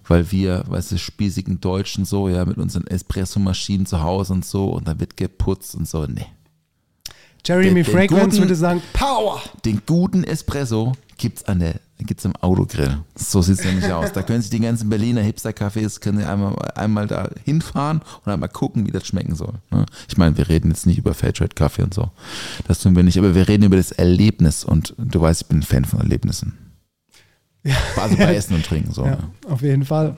weil wir, weißt du, spießigen Deutschen so, ja, mit unseren Espresso-Maschinen zu Hause und so, und dann wird geputzt und so, nee. Jeremy Den- den Fragrance guten- würde sagen, Power! Den guten Espresso gibt's an der, gibt's am Autogrill. So sieht's nämlich aus. Da können sich die ganzen Berliner Hipster-Cafés können sie einmal, einmal da hinfahren und einmal gucken, wie das schmecken soll. ne? Ich meine, wir reden jetzt nicht über Fairtrade-Kaffee und so. Das tun wir nicht, aber wir reden über das Erlebnis und du weißt, ich bin ein Fan von Erlebnissen. Also bei Essen und Trinken so. Ja, ne? auf jeden Fall.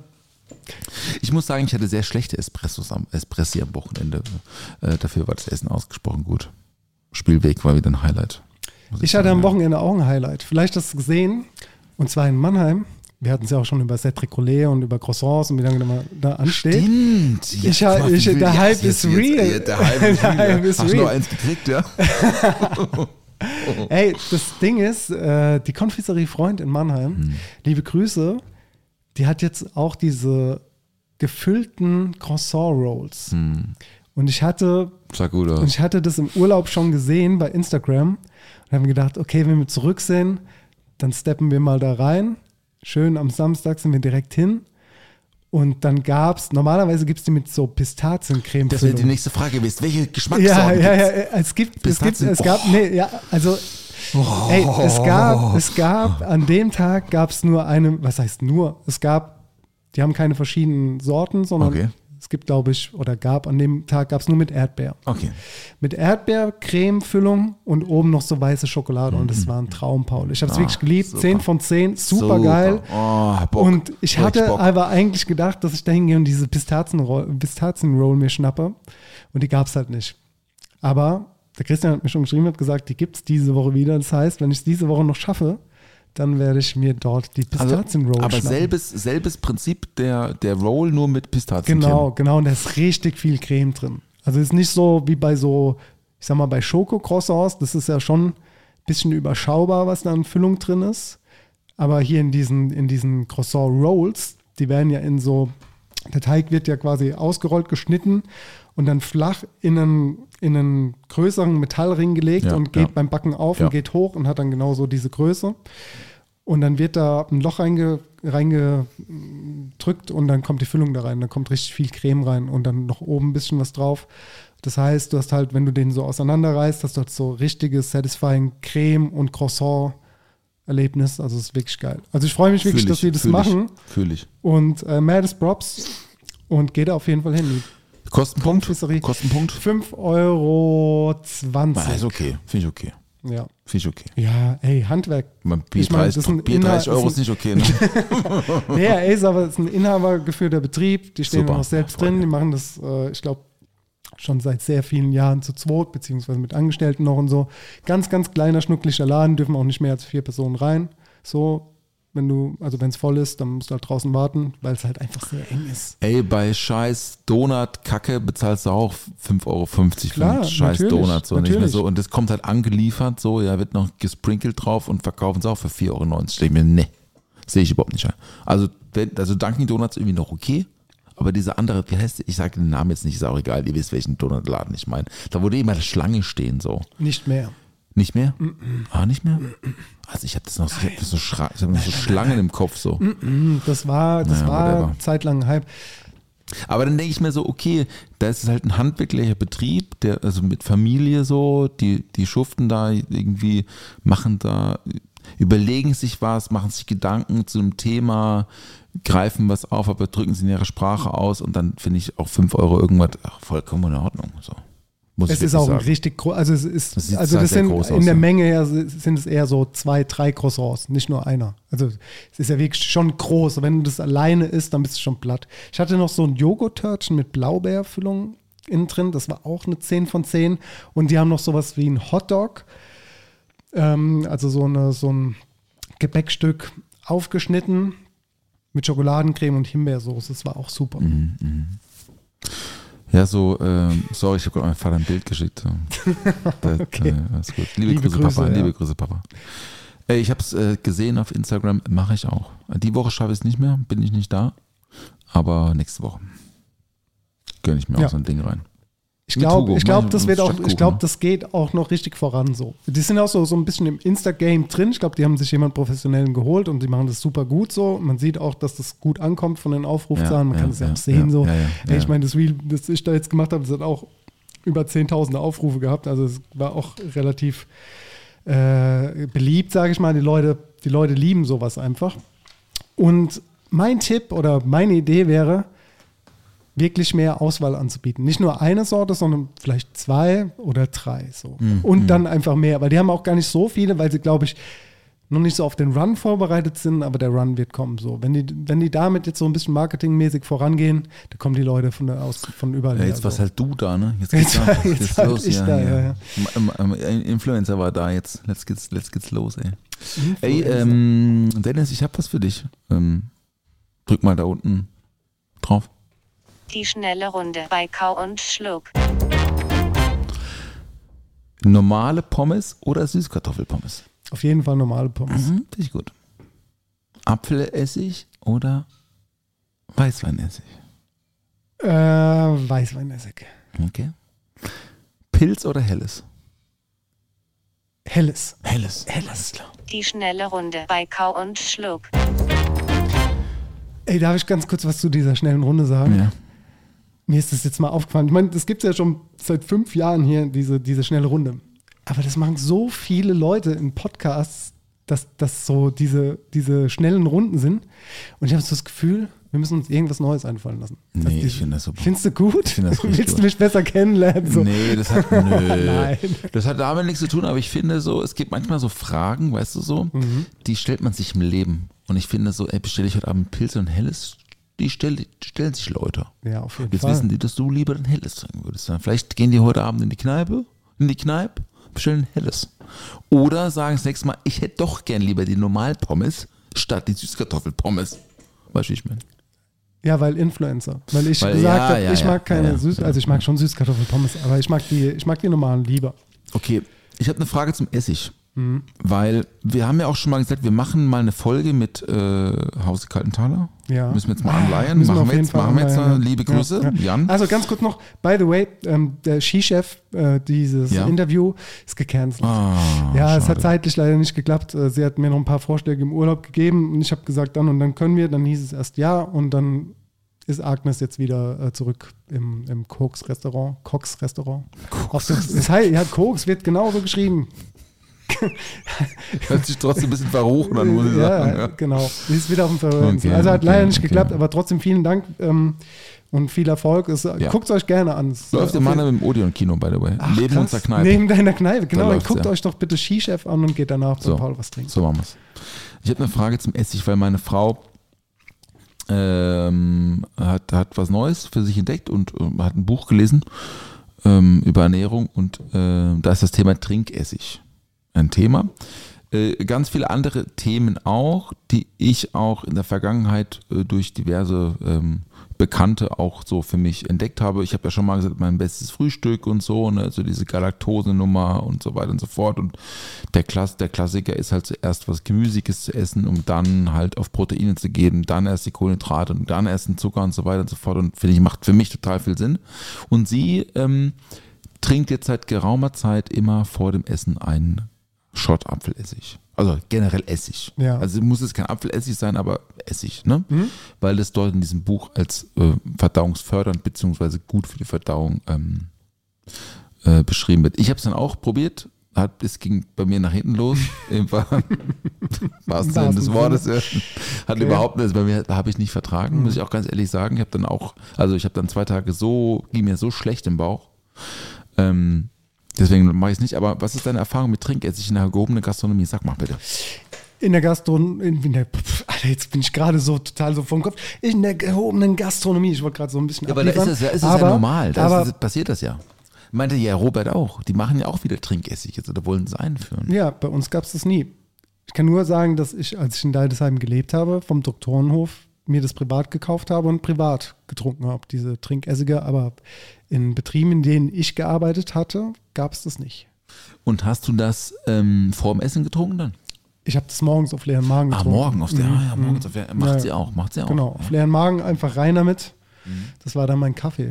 Ich muss sagen, ich hatte sehr schlechte Espressos am, Espressi am Wochenende. Äh, dafür war das Essen ausgesprochen gut. Spielweg war wieder ein Highlight. Ich hatte am. Wochenende auch ein Highlight. Vielleicht hast du es gesehen. Und zwar in Mannheim. Wir hatten es ja auch schon über Cedric Collet und über Croissants und wie lange mal da ansteht. Stimmt. Ich- mal, ich- wie der Hype ist real. der Hype ist real. Hast du noch eins gekriegt, ja? Ey, das Ding ist, äh, die Konfiserie Freund in Mannheim, Hm. liebe Grüße, die hat jetzt auch diese gefüllten Croissant Rolls. Hm. Und ich hatte Sah gut Und aus. ich hatte das im Urlaub schon gesehen bei Instagram und habe mir gedacht, okay, wenn wir zurück sind, dann steppen wir mal da rein. Schön am Samstag sind wir direkt hin. Und dann gab es, normalerweise gibt es die mit so Pistaziencreme. Das wäre die nächste Frage gewesen. Welche ja, Geschmackssorten ja, ja, gibt's? es gibt, es gibt, es gab, Oh. nee, ja, also Ey, es gab, es gab, an dem Tag gab es nur eine, was heißt nur? Es gab, die haben keine verschiedenen Sorten, sondern Okay. Es gibt, glaube ich, oder gab an dem Tag gab es nur mit Erdbeer. Okay. Mit Erdbeer-Creme-Füllung und oben noch so weiße Schokolade. Und das war ein Traum, Paul. Ich habe es Ah, wirklich geliebt. super. 10 von 10, super, geil. Oh, Bock. Und ich Richtig hatte Bock. aber eigentlich gedacht, dass ich da hingehe und diese Pistazienroll, Pistazienroll mir schnappe. Und die gab es halt nicht. Aber der Christian hat mir schon geschrieben, hat gesagt, die gibt es diese Woche wieder. Das heißt, wenn ich es diese Woche noch schaffe, dann werde ich mir dort die Also, Pistazienroll aber schnappen. selbes, selbes Prinzip der, der Roll, nur mit Pistazien. Genau, genau. Und da ist richtig viel Creme drin. Also ist nicht so wie bei so, ich sag mal, bei Schoko-Croissants. Das ist ja schon ein bisschen überschaubar, was da an Füllung drin ist. Aber hier in diesen, in diesen Croissant-Rolls, die werden ja in so, der Teig wird ja quasi ausgerollt, geschnitten und dann flach in einen, in einen größeren Metallring gelegt Ja, und geht ja. beim Backen auf Ja. und geht hoch und hat dann genauso diese Größe. Und dann wird da ein Loch reinge, reingedrückt und dann kommt die Füllung da rein. Dann kommt richtig viel Creme rein und dann noch oben ein bisschen was drauf. Das heißt, du hast halt, wenn du den so auseinanderreißt, hast du halt so richtiges Satisfying Creme und Croissant-Erlebnis. Also es ist wirklich geil. Also ich freue mich wirklich, Fühl dass ich, sie das fühl machen. Ich, fühl ich. Und äh, Maddest Props und geht da auf jeden Fall hin. Kostenpunkt? Kostenpunkt? 5,20 Euro. Ah, ist okay. Finde ich okay. Ja. Finde ich okay. ja, ey, Handwerk. Beim Bier, Ich meine, 30, das ist Bier 30 Inhalt- Euro ist ist nicht okay. Ne? Ja, ey, ist aber es ist ein inhabergeführter Betrieb. Die stehen Super. noch selbst Freut drin. Die machen das, äh, ich glaube, schon seit sehr vielen Jahren zu zweit, beziehungsweise mit Angestellten noch und so. Ganz, ganz kleiner, schnucklicher Laden, dürfen auch nicht mehr als vier Personen rein. So, wenn du, also wenn es voll ist, dann musst du halt draußen warten, weil es halt einfach sehr eng ist. Ey, bei scheiß Donut-Kacke bezahlst du auch 5,50 Euro für Klar, einen scheiß Donut. So, nicht mehr so. Und das kommt halt angeliefert, so, ja, wird noch gesprinkelt drauf und verkaufen es auch für 4,90 Euro. Ich mir, ne, sehe ich überhaupt nicht ein. Also, wenn, also Dunkin' Donuts irgendwie noch okay, aber diese andere, wie heißt die? ich sage den Namen jetzt nicht, ist auch egal, ihr wisst, welchen Donutladen ich meine. Da wurde immer eine Schlange stehen, so. Nicht mehr. Nicht mehr? Ah, nicht mehr? Also ich habe das noch, ich hab das so, ich hab noch so Schlangen im Kopf so. Das war, das Naja, war zeitlang ein Hype. Aber dann denke ich mir so, okay, da ist es halt ein handwerklicher Betrieb, der, also mit Familie so, die, die schuften da irgendwie, machen da, überlegen sich was, machen sich Gedanken zu einem Thema, greifen was auf, aber drücken sie in ihrer Sprache aus und dann finde ich auch 5 Euro irgendwas ach, vollkommen in Ordnung. So. Muss Es ist auch wirklich ein sagen. richtig groß, also es Das ist, sieht also das sind in aus, der ja. Menge her sind es eher so zwei, drei Croissants, nicht nur einer. Also es ist ja wirklich schon groß. Wenn das alleine ist, dann bist du schon platt. Ich hatte noch so ein Joghurt-Törtchen mit Blaubeerfüllung innen drin, das war auch eine 10 von 10. Und die haben noch sowas wie ein Hotdog, ähm, also so, eine, so ein Gebäckstück aufgeschnitten mit Schokoladencreme und Himbeersoße. Das war auch super. Mhm. Ja, so, ähm, sorry, ich habe gerade meinem Vater ein Bild geschickt. Das, Okay. äh, alles gut. Liebe, Liebe Grüße, Grüße, Papa. ja. Liebe Grüße, Papa. Äh, ich habe es äh, gesehen auf Instagram, mache ich auch. Die Woche schaffe ich es nicht mehr, bin ich nicht da. Aber nächste Woche gönne ich mir Ja. auch so ein Ding rein. Ich glaube, ich glaube, das wird auch, ich glaube, das geht auch noch richtig voran so. Die sind auch so, so ein bisschen im Insta-Game drin. Ich glaube, die haben sich jemand Professionellen geholt und die machen das super gut so. Man sieht auch, dass das gut ankommt von den Aufrufzahlen. Man Ja, kann es ja, ja, auch sehen ja, so. ja, ja, Ey, ich meine, das Reel, das ich da jetzt gemacht habe, das hat auch über 10.000 Aufrufe gehabt. Also es war auch relativ äh, beliebt, sage ich mal. Die Leute, die Leute lieben sowas einfach. Und mein Tipp oder meine Idee wäre, wirklich mehr Auswahl anzubieten. Nicht nur eine Sorte, sondern vielleicht zwei oder drei. So. Mhm. Und dann einfach mehr, weil die haben auch gar nicht so viele, weil sie, glaube ich, noch nicht so auf den Run vorbereitet sind, aber der Run wird kommen. So. Wenn, die, wenn die damit jetzt so ein bisschen marketingmäßig vorangehen, dann kommen die Leute von, aus, von überall Ja, jetzt was so. halt du da, ne? Jetzt geht's, Jetzt- da, jetzt geht's halt los. ich ja, da, ja. ja, Influencer war da jetzt. Let's geht's, let's geht's los, ey. Ey, Influencer. ähm, Dennis, ich habe was für dich. Ähm, drück mal da unten drauf. Die schnelle Runde bei Kau und Schluck. Normale Pommes oder Süßkartoffelpommes? Auf jeden Fall normale Pommes. Mhm, finde ich gut. Apfelessig oder Weißweinessig? Äh, Weißweinessig. Okay. Pilz oder Helles? Helles. Helles. Helles, klar. Die schnelle Runde bei Kau und Schluck. Ey, darf ich ganz kurz was zu dieser schnellen Runde sagen? Ja. Mir ist das jetzt mal aufgefallen. Ich meine, das gibt es ja schon seit fünf Jahren hier, diese, diese schnelle Runde. Aber das machen so viele Leute in Podcasts, dass das so diese, diese schnellen Runden sind. Und ich habe so das Gefühl, wir müssen uns irgendwas Neues einfallen lassen. Nee, Dass die- ich finde das super. Findest du gut? Ich finde das richtig Willst du mich besser kennenlernen? So. Nee, das hat, nö. Nein. das hat damit nichts zu tun, aber ich finde so, es gibt manchmal so Fragen, weißt du so, Mhm. die stellt man sich im Leben. Und ich finde so, ey, bestelle ich heute Abend Pilze und Helles? Die, stell, stellen sich Leute. Ja, auf jeden Jetzt Fall. wissen die, dass du lieber ein Helles trinken würdest. Vielleicht gehen die heute Abend in die Kneipe, in die Kneipe, bestellen ein Helles. Oder sagen das nächste Mal, ich hätte doch gern lieber die Normalpommes statt die Süßkartoffelpommes. Weißt du, wie ich meine? Ja, weil Influencer. Weil ich Weil- gesagt ja, habe, ja, ich ja, mag keine. Süß, also ich mag schon Süßkartoffelpommes, aber ich mag die, ich mag die normalen lieber. Okay, ich habe eine Frage zum Essig. Weil wir haben ja auch schon mal gesagt, wir machen mal eine Folge mit äh, Hause Kaltenthaler. Ja. Müssen wir jetzt mal anleihen. Müssen wir Machen wir jeden jetzt, machen wir jetzt eine liebe Grüße, Ja, ja. Jan. Also ganz kurz noch, by the way, ähm, der Skichef, äh, dieses. Interview ist gecancelt. Ah, ja, es hat schade. zeitlich leider nicht geklappt. Äh, Sie hat mir noch ein paar Vorschläge im Urlaub gegeben und ich habe gesagt, dann und dann können wir. Dann hieß es erst ja und dann ist Agnes jetzt wieder äh, zurück im, im Koks-Restaurant. Koks-Restaurant. Dem- Das heißt, ja, Koks wird genauso geschrieben. Hört sich trotzdem ein bisschen verruchen an, muss ich ja, sagen. Ja. genau. Ist wieder auf dem Verhören. Okay, also hat okay, leider nicht okay. geklappt, aber trotzdem vielen Dank ähm, und viel Erfolg. Es, Guckt es euch gerne an. Es, Läuft äh, im Mann im Odeon-Kino, by the way. Ach, Neben krass. unserer Kneipe. Neben deiner Kneipe, genau. Guckt ja. euch doch bitte Skichef an und geht danach So. Paul was trinken. So machen wir es. Ich habe eine Frage zum Essig, weil meine Frau ähm, hat, hat was Neues für sich entdeckt und ähm, hat ein Buch gelesen ähm, über Ernährung und äh, da ist das Thema Trinkessig ein Thema. Äh, ganz viele andere Themen auch, die ich auch in der Vergangenheit äh, durch diverse ähm, Bekannte auch so für mich entdeckt habe. Ich habe ja schon mal gesagt, mein bestes Frühstück und so, ne, also diese Galaktosenummer und so weiter und so fort. Und der, Klass, der Klassiker ist halt zuerst was Gemüsiges zu essen, um dann halt auf Proteine zu gehen, dann erst die Kohlenhydrate und dann erst den Zucker und so weiter und so fort. Und finde ich, macht für mich total viel Sinn. Und sie ähm, trinkt jetzt seit geraumer Zeit immer vor dem Essen einen Shot Apfelessig. Also generell Essig. Ja. Also muss es kein Apfelessig sein, aber Essig, ne? Weil das dort in diesem Buch als äh, verdauungsfördernd beziehungsweise gut für die Verdauung ähm, äh, beschrieben wird. Ich habe es dann auch probiert. Hat, es ging bei mir nach hinten los. Im wahr- wahrsten Sinne des. Wortes. Hat Okay. überhaupt nicht, bei mir habe ich nicht vertragen, muss ich auch ganz ehrlich sagen. Ich habe dann auch, also ich habe dann zwei Tage so, ging mir so schlecht im Bauch. Ähm, deswegen mache ich es nicht. Aber was ist deine Erfahrung mit Trinkessig in der gehobenen Gastronomie? Sag mal bitte. In der Gastronomie, in, der, pff, Alter, jetzt bin ich gerade so total so vom Kopf. In der gehobenen Gastronomie. Ich wollte gerade so ein bisschen Ja, aber da ist es ja, ist aber, ja normal. Da aber, ist, passiert das ja. Meinte ja Robert auch. Die machen ja auch wieder Trinkessig jetzt oder wollen es einführen. Ja, bei uns gab es das nie. Ich kann nur sagen, dass ich, als ich in Deidesheim gelebt habe, vom Doktorenhof mir das privat gekauft habe und privat getrunken habe, diese Trinkessige. Aber in Betrieben, in denen ich gearbeitet hatte, gab es das nicht. Und hast du das ähm, vor dem Essen getrunken dann? Ich habe das morgens auf leeren Magen Ah, getrunken. morgen auf der, ah, ja, morgens auf der, macht Ja. sie auch, macht sie auch. Genau, auf leeren Magen einfach rein damit. Das war dann mein Kaffee.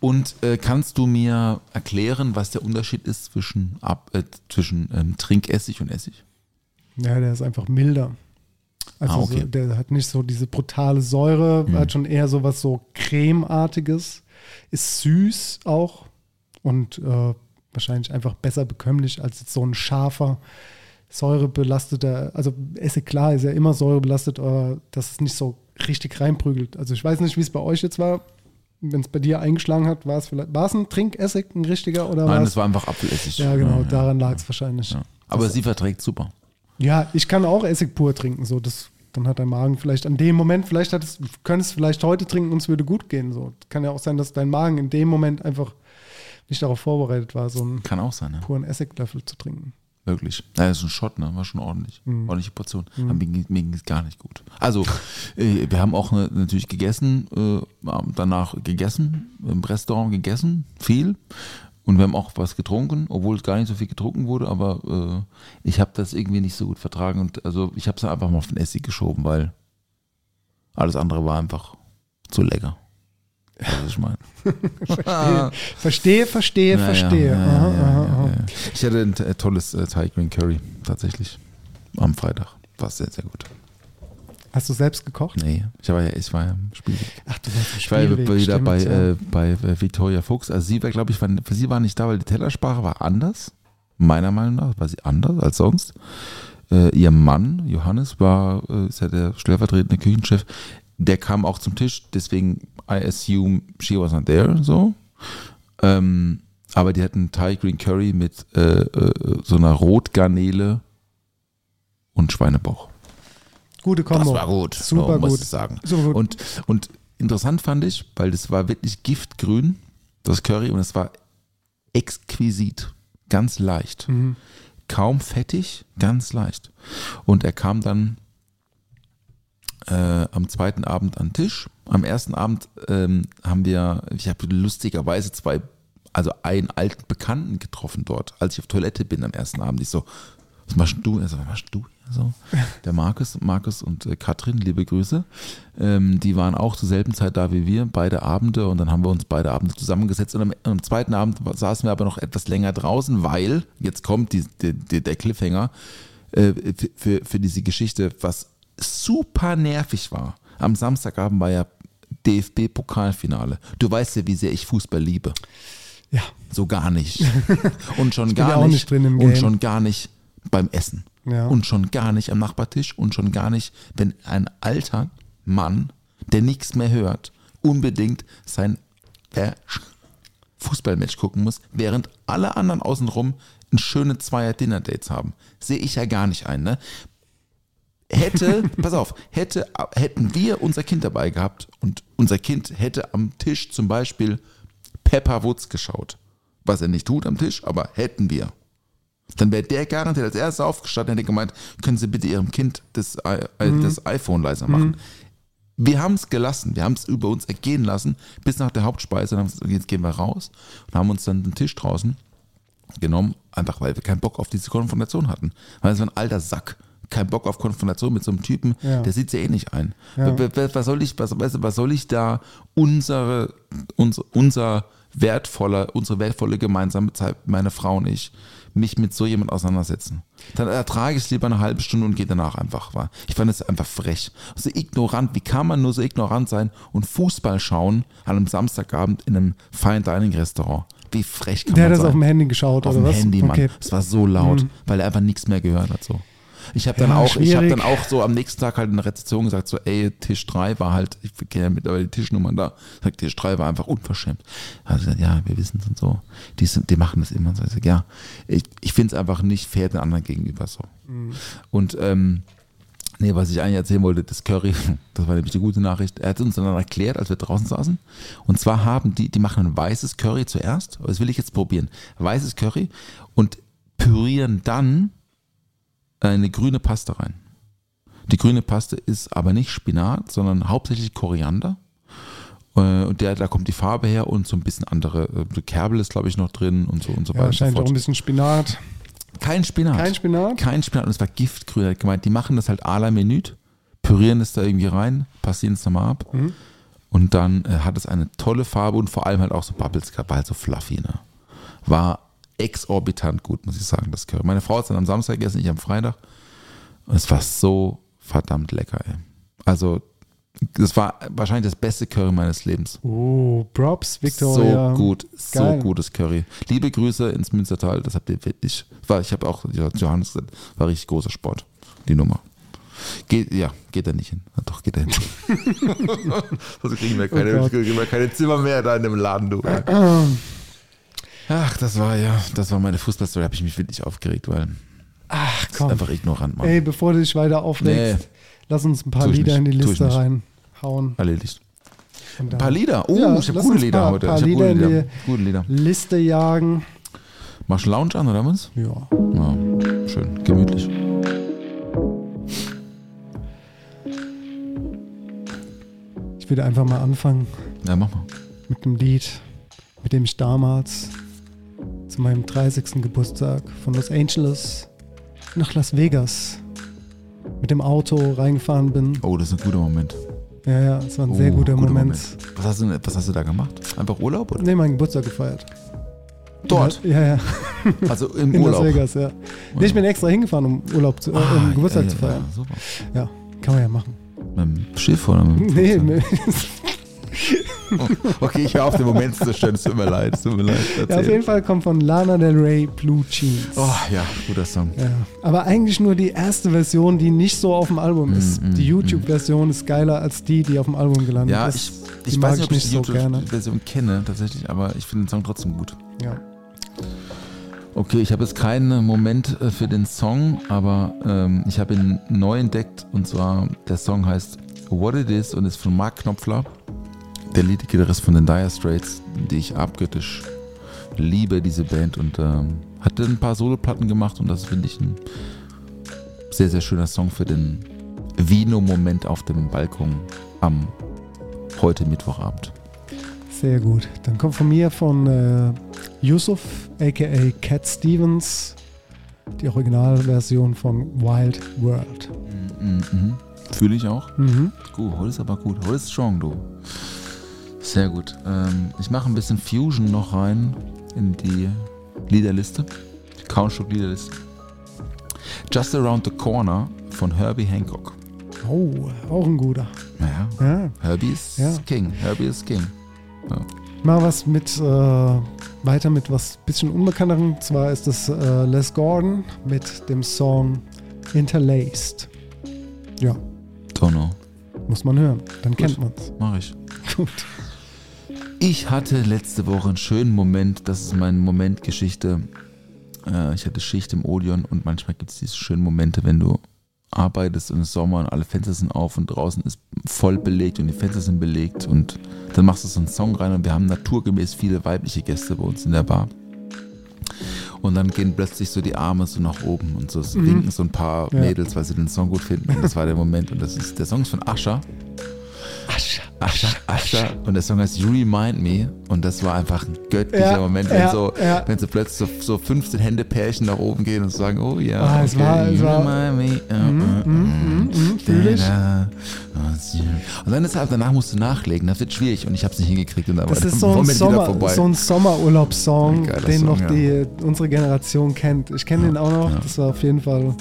Und äh, kannst du mir erklären, was der Unterschied ist zwischen, Ab, äh, zwischen ähm, Trinkessig und Essig? Ja, der ist einfach milder. Also Ah, okay. Mhm. so, der hat nicht so diese brutale Säure, hat schon eher so was so cremeartiges, ist süß auch und äh, wahrscheinlich einfach besser bekömmlich als so ein scharfer, säurebelasteter, also Essig klar ist ja immer säurebelastet, aber dass es nicht so richtig reinprügelt. Also ich weiß nicht, wie es bei euch jetzt war. Wenn es bei dir eingeschlagen hat, war es vielleicht, war es ein Trinkessig, ein richtiger oder Nein, das es? war einfach Apfelessig. Ja, genau, Ja, daran lag es wahrscheinlich. ja. Aber sie verträgt super. Ja, ich kann auch Essig pur trinken. So, das, dann hat dein Magen vielleicht an dem Moment, vielleicht hat es, könntest es vielleicht heute trinken und es würde gut gehen. So, kann ja auch sein, dass dein Magen in dem Moment einfach nicht darauf vorbereitet war, so einen Kann auch sein, ja. puren Essiglöffel zu trinken. Wirklich. Ja, das ist ein Shot, ne? War schon ordentlich. Mhm. Ordentliche Portion. Aber mir ging es gar nicht gut. Also, äh, wir haben auch ne, natürlich gegessen, äh, danach gegessen, im Restaurant gegessen, viel. Und wir haben auch was getrunken, obwohl es gar nicht so viel getrunken wurde, aber äh, ich habe das irgendwie nicht so gut vertragen. Und also ich habe es einfach mal auf den Essig geschoben, weil alles andere war einfach zu lecker. Was ich meine. Verstehe, verstehe, Ja, ja, verstehe. ja, Aha, ja, aha. Ich hatte ein äh, tolles äh, Thai Green Curry tatsächlich am Freitag. War sehr, sehr gut. Hast du selbst gekocht? Nee, ich war ja, ich war ja im Spielweg. Ach, du warst im Ich war ja Spielweg, wieder bei, ja. äh, bei äh, Victoria Fuchs. Also sie war, glaube ich, war, für sie war nicht da, weil die Tellersprache war anders. Meiner Meinung nach war sie anders als sonst. Äh, ihr Mann, Johannes, war äh, ist ja der stellvertretende Küchenchef. Der kam auch zum Tisch, deswegen I assume she was not there, so. Ähm, aber die hatten Thai Green Curry mit äh, äh, so einer Rotgarnele und Schweinebauch. Gute Kombo. Das war gut, Super so, muss gut. ich sagen. Super gut. Und, und interessant fand ich, weil das war wirklich giftgrün, das Curry, und es war exquisit, ganz leicht. Mhm. Kaum fettig, ganz leicht. Und er kam dann äh, am zweiten Abend an den Tisch. Am ersten Abend ähm, haben wir, ich habe lustigerweise zwei, also einen alten Bekannten getroffen dort, als ich auf Toilette bin am ersten Abend. Ich so, was machst du? Er so, was machst du? So, der Markus, Markus und äh, Katrin, liebe Grüße. Ähm, die waren auch zur selben Zeit da wie wir, beide Abende und dann haben wir uns beide Abende zusammengesetzt und am, am zweiten Abend saßen wir aber noch etwas länger draußen, weil, jetzt kommt die, die, die, der Cliffhanger, äh, für, für, diese Geschichte, was super nervig war. Am Samstagabend war ja DFB-Pokalfinale. Du weißt ja, wie sehr ich Fußball liebe. Ja. So gar nicht. Und schon gar ja nicht, nicht drin im und schon gar nicht beim Essen. Ja. Und schon gar nicht am Nachbartisch und schon gar nicht, wenn ein alter Mann, der nichts mehr hört, unbedingt sein äh, Fußballmatch gucken muss, während alle anderen außenrum ein schöne Zweier-Dinner-Dates haben. Sehe ich ja gar nicht ein, ne? Hätte, pass auf, hätte, hätten wir unser Kind dabei gehabt und unser Kind hätte am Tisch zum Beispiel Pepper Woods geschaut, was er nicht tut am Tisch, aber hätten wir. Dann wäre der garantiert als erstes aufgestanden und hätte gemeint, können Sie bitte Ihrem Kind das, I- äh, das iPhone leiser machen. Wir haben es gelassen, wir haben es über uns ergehen lassen, bis nach der Hauptspeise. Dann jetzt gehen wir raus und haben uns dann den Tisch draußen genommen, einfach weil wir keinen Bock auf diese Konfrontation hatten. Weil es war ein alter Sack. Kein Bock auf Konfrontation mit so einem Typen, Ja. der sieht ja eh nicht ein. Ja. Was soll ich, was, was soll ich da unsere, unser, unser wertvoller, unsere wertvolle gemeinsame Zeit, meine Frau und ich, mich mit so jemand auseinandersetzen? Dann ertrage ich es lieber eine halbe Stunde und gehe danach einfach. War. Ich fand es einfach frech. So ignorant, wie kann man nur so ignorant sein und Fußball schauen an einem Samstagabend in einem Fine Dining Restaurant? Wie frech kann Der hat man das sein? auf dem Handy geschaut, auf oder dem was? Handy, Mann. Okay. Es war so laut, weil er einfach nichts mehr gehört hat. So. Ich habe dann, Ja, auch, ich hab dann auch so am nächsten Tag halt in der Rezeption gesagt, so, ey, Tisch 3 war halt, ich kenne ja mittlerweile die Tischnummern da, sagt, Tisch 3 war einfach unverschämt. Er gesagt, ja, wir wissen es und so. Die, sind, die machen das immer. So, ich sag, ja, ich, ich finde es einfach nicht fair den anderen gegenüber so. Und ähm, Nee, was ich eigentlich erzählen wollte, das Curry, das war nämlich die gute Nachricht. Er hat uns dann erklärt, als wir draußen saßen. Und zwar haben die, die machen ein weißes Curry zuerst. Das will ich jetzt probieren. Weißes Curry und pürieren dann eine grüne Paste rein. Die grüne Paste ist aber nicht Spinat, sondern hauptsächlich Koriander. Äh, Und der, da kommt die Farbe her und so ein bisschen andere. äh, Kerbel ist, glaube ich, noch drin und so und so Ja, weiter wahrscheinlich auch ein bisschen Spinat. Kein Spinat. Kein Spinat? Kein Spinat. Und es war giftgrün. Er hat gemeint, die machen das halt à la Minute, pürieren es da irgendwie rein, passieren es nochmal ab. Mhm. Und dann äh, hat es eine tolle Farbe und vor allem halt auch so Bubbles gehabt, war halt so fluffy. Ne? War exorbitant gut, muss ich sagen, das Curry. Meine Frau hat es dann am Samstag gegessen, ich am Freitag. Und es war so verdammt lecker, ey. Also, das war wahrscheinlich das beste Curry meines Lebens. Oh, Props, Victoria. So gut, so Geil. gutes Curry. Liebe Grüße ins Münstertal, das habt ihr wirklich, war, ich habe auch ja, Johannes gesagt, war richtig großer Sport, die Nummer. Geht, ja, geht da nicht hin. Na doch, geht da hin. Sonst kriegen wir, keine, Oh Gott. kriegen wir keine Zimmer mehr da in dem Laden, du. Ach, das war ja, das war meine Fußballstory, da habe ich mich wirklich aufgeregt, weil Ach das ist komm. einfach ignorant, Mann. Ey, bevor du dich weiter aufregst, Nee. lass uns ein paar Lieder in die nicht, tu ich Liste reinhauen. Erledigt. Ein paar Lieder. Oh, Ja, ich habe gute Lieder paar- heute. paar ich habe Lieder gute in Lieder. die- Gute Lieder. Liste jagen. Machst du Lounge an, oder was? Ja. Ja, schön, gemütlich. Ich würde einfach mal anfangen Ja, mach mal. mit einem Lied, mit dem ich damals zu meinem 30. Geburtstag von Los Angeles nach Las Vegas mit dem Auto reingefahren bin. Oh, das ist ein guter Moment. Ja, ja, es war ein sehr Oh, guter guter Moment. Was hast, du, was hast du da gemacht? Einfach Urlaub? Oder? Nee, meinen Geburtstag gefeiert. Dort? Ja, ja, Also im in Urlaub? Las Vegas, ja. Nee, ich bin extra hingefahren, um Urlaub zu, äh, Ah, um Geburtstag ja, zu feiern. Ja, super. Ja, kann man ja machen. Mit dem Schiff oder mit dem Nee, Flugzeug? mit, okay, ich höre auf den Moment zu stören. Es tut mir leid. Es tut mir leid. Ja, auf jeden Fall kommt von Lana Del Rey Blue Jeans. Oh ja, guter Song. Ja. Aber eigentlich nur die erste Version, die nicht so auf dem Album ist. die YouTube-Version ist geiler als die, die auf dem Album gelandet Ja, ist. ich, die ich mag weiß nicht, ob ich nicht die so gerne. YouTube-Version kenne, tatsächlich, aber ich finde den Song trotzdem gut. Ja. Okay, ich habe jetzt keinen Moment äh, für den Song, aber ähm, ich habe ihn neu entdeckt und zwar der Song heißt What It Is und ist von Mark Knopfler, der Lead-Gitarrist von den Dire Straits, die ich abgöttisch liebe, diese Band und ähm, hatte ein paar Soloplatten gemacht und das finde ich ein sehr, sehr schöner Song für den Vino-Moment auf dem Balkon am heute Mittwochabend. Sehr gut. Dann kommt von mir von äh, Yusuf, aka Cat Stevens, die Originalversion von Wild World. Mhm, mhm. Fühle ich auch. Mhm. Gut, heute ist aber gut. Heute ist strong, du. Sehr gut. Ähm, ich mache ein bisschen Fusion noch rein in die Liederliste. Die Countstück-Liederliste. Just Around the Corner von Herbie Hancock. Oh, auch ein guter. Naja, Ja. Herbie ist Ja. King. Herbie ist King. Mal was mit, äh, weiter mit was bisschen unbekannterem. Zwar ist das äh, Les Gordon mit dem Song Interlaced. Ja, Donno. muss man hören. Dann kennt man's. Mach ich. Gut. Ich hatte letzte Woche einen schönen Moment. Das ist meine Momentgeschichte. Äh, ich hatte Schicht im Odeon und manchmal gibt es diese schönen Momente, wenn du arbeitest und es ist Sommer und alle Fenster sind auf und draußen ist voll belegt und die Fenster sind belegt und dann machst du so einen Song rein und wir haben naturgemäß viele weibliche Gäste bei uns in der Bar. Und dann gehen plötzlich so die Arme so nach oben und so es winken so ein paar Ja. Mädels, weil sie den Song gut finden. Und das war der Moment. Und das ist der Song ist von Ascha. Ascha. Ascha, Ascha. Und der Song heißt You Remind Me. Und das war einfach ein göttlicher Ja, Moment, wenn, ja, so, ja. wenn so plötzlich so, so 15 Hände-Pärchen nach oben gehen und sagen, oh ja, Ah, es war- es you war- remind me. Uh, uh, uh, mhm, fühl ich. Und dann ist halt, danach musst du nachlegen, das wird schwierig und ich habe es nicht hingekriegt und Das ist so ein, Sommer, so ein Sommerurlaubssong, den Song, noch ja. die, unsere Generation kennt. Ich kenne den auch noch. Das war auf jeden Fall,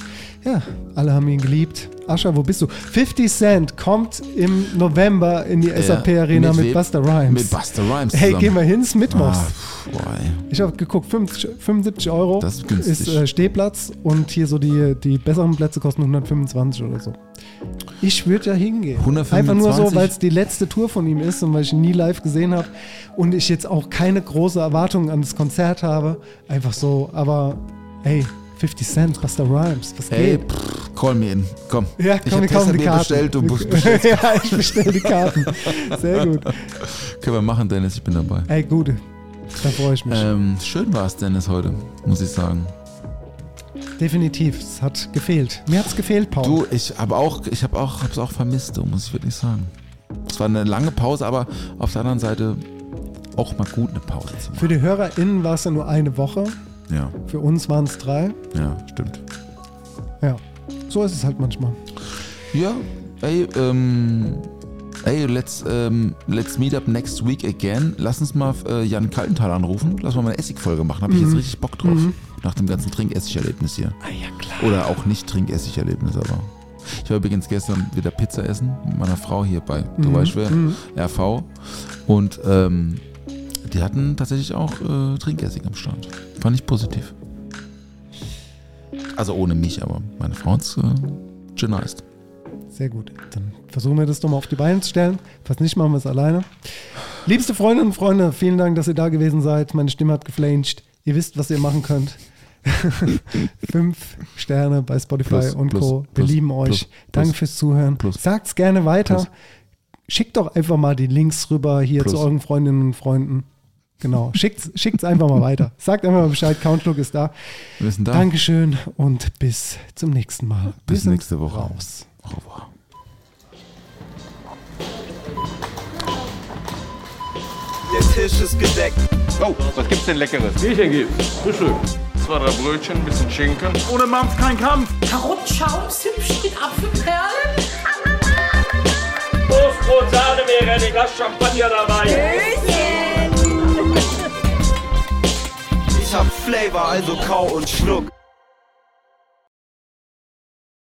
ja, alle haben ihn geliebt. Ascha, wo bist du? 50 Cent kommt im November in die Ja, SAP Arena mit, wem? Buster Rhymes. Mit Buster Rhymes hey, zusammen. gehen wir hin, ist Mittwochs. Ah. Ich habe geguckt, 50, 75 Euro Das ist günstig. äh, Stehplatz und hier so die, die besseren Plätze kosten 125 oder so. Ich würde ja hingehen. 125? Einfach nur so, weil es die letzte Tour von ihm ist und weil ich ihn nie live gesehen habe und ich jetzt auch keine große Erwartung an das Konzert habe. Einfach so, aber hey, 50 Cent, Buster Rhymes, was Ey, geht? pff, call me in. Komm. Ja, ich komm, hab wir kaufen die Karten. bestellt, du bestellst. ja, ich bestelle die Karten. Sehr gut. Können wir machen, Dennis, ich bin dabei. Ey, gut. Da freue ich mich. Ähm, schön war es, Dennis, heute, muss ich sagen. Definitiv, es hat gefehlt. Mir hat es gefehlt, Paul. Du, ich habe auch, ich habe auch, hab's auch vermisst, muss ich wirklich sagen. Es war eine lange Pause, aber auf der anderen Seite auch mal gut eine Pause zu machen. Für die HörerInnen war es ja nur eine Woche. Ja, Für uns waren es drei. ja, stimmt. Ja, so ist es halt manchmal. Ja, ey, ähm, ey, let's, ähm, let's meet up next week again. Lass uns mal äh, Jan Kaltenthal anrufen. Lass mal eine Essigfolge machen. Habe ich jetzt richtig Bock drauf. Nach dem ganzen Trinkessigerlebnis hier. Ah ja, klar. Oder auch nicht Trinkessigerlebnis, aber. Ich war übrigens gestern wieder Pizza essen mit meiner Frau hier bei, du weißt wer, RV. Und ähm, die hatten tatsächlich auch äh, Trinkessig am Start. Fand ich positiv. Also ohne mich, aber meine Frau hat's äh, genized. Sehr gut. Dann versuchen wir das doch mal auf die Beine zu stellen. Falls nicht, machen wir es alleine. Liebste Freundinnen und Freunde, vielen Dank, dass ihr da gewesen seid. Meine Stimme hat geflamed. Ihr wisst, was ihr machen könnt. Fünf Sterne bei Spotify Plus, und plus, Co. Wir plus, lieben euch. Danke fürs Zuhören. plus. Sagt's gerne weiter. Schickt doch einfach mal die Links rüber hier zu euren Freundinnen und Freunden. Genau. Schickt's, schickt's einfach mal weiter. Sagt einfach mal Bescheid. Countlook ist da. Wir sind da. Dankeschön und bis zum nächsten Mal. Bis sind nächste Woche. Raus. Au revoir. Der Tisch ist gedeckt. Oh, was gibt's denn Leckeres? Bierchen gibt's. Frühstück. Zwei, drei Brötchen, bisschen Schinken. Ohne Mampf kein Kampf. Karottenschaum, Zimtschnitt, Apfelperlen. Toastbrot, Sahne, Meerrettich, Glas Champagner dabei. Ich hab Flavor, also kau und schluck.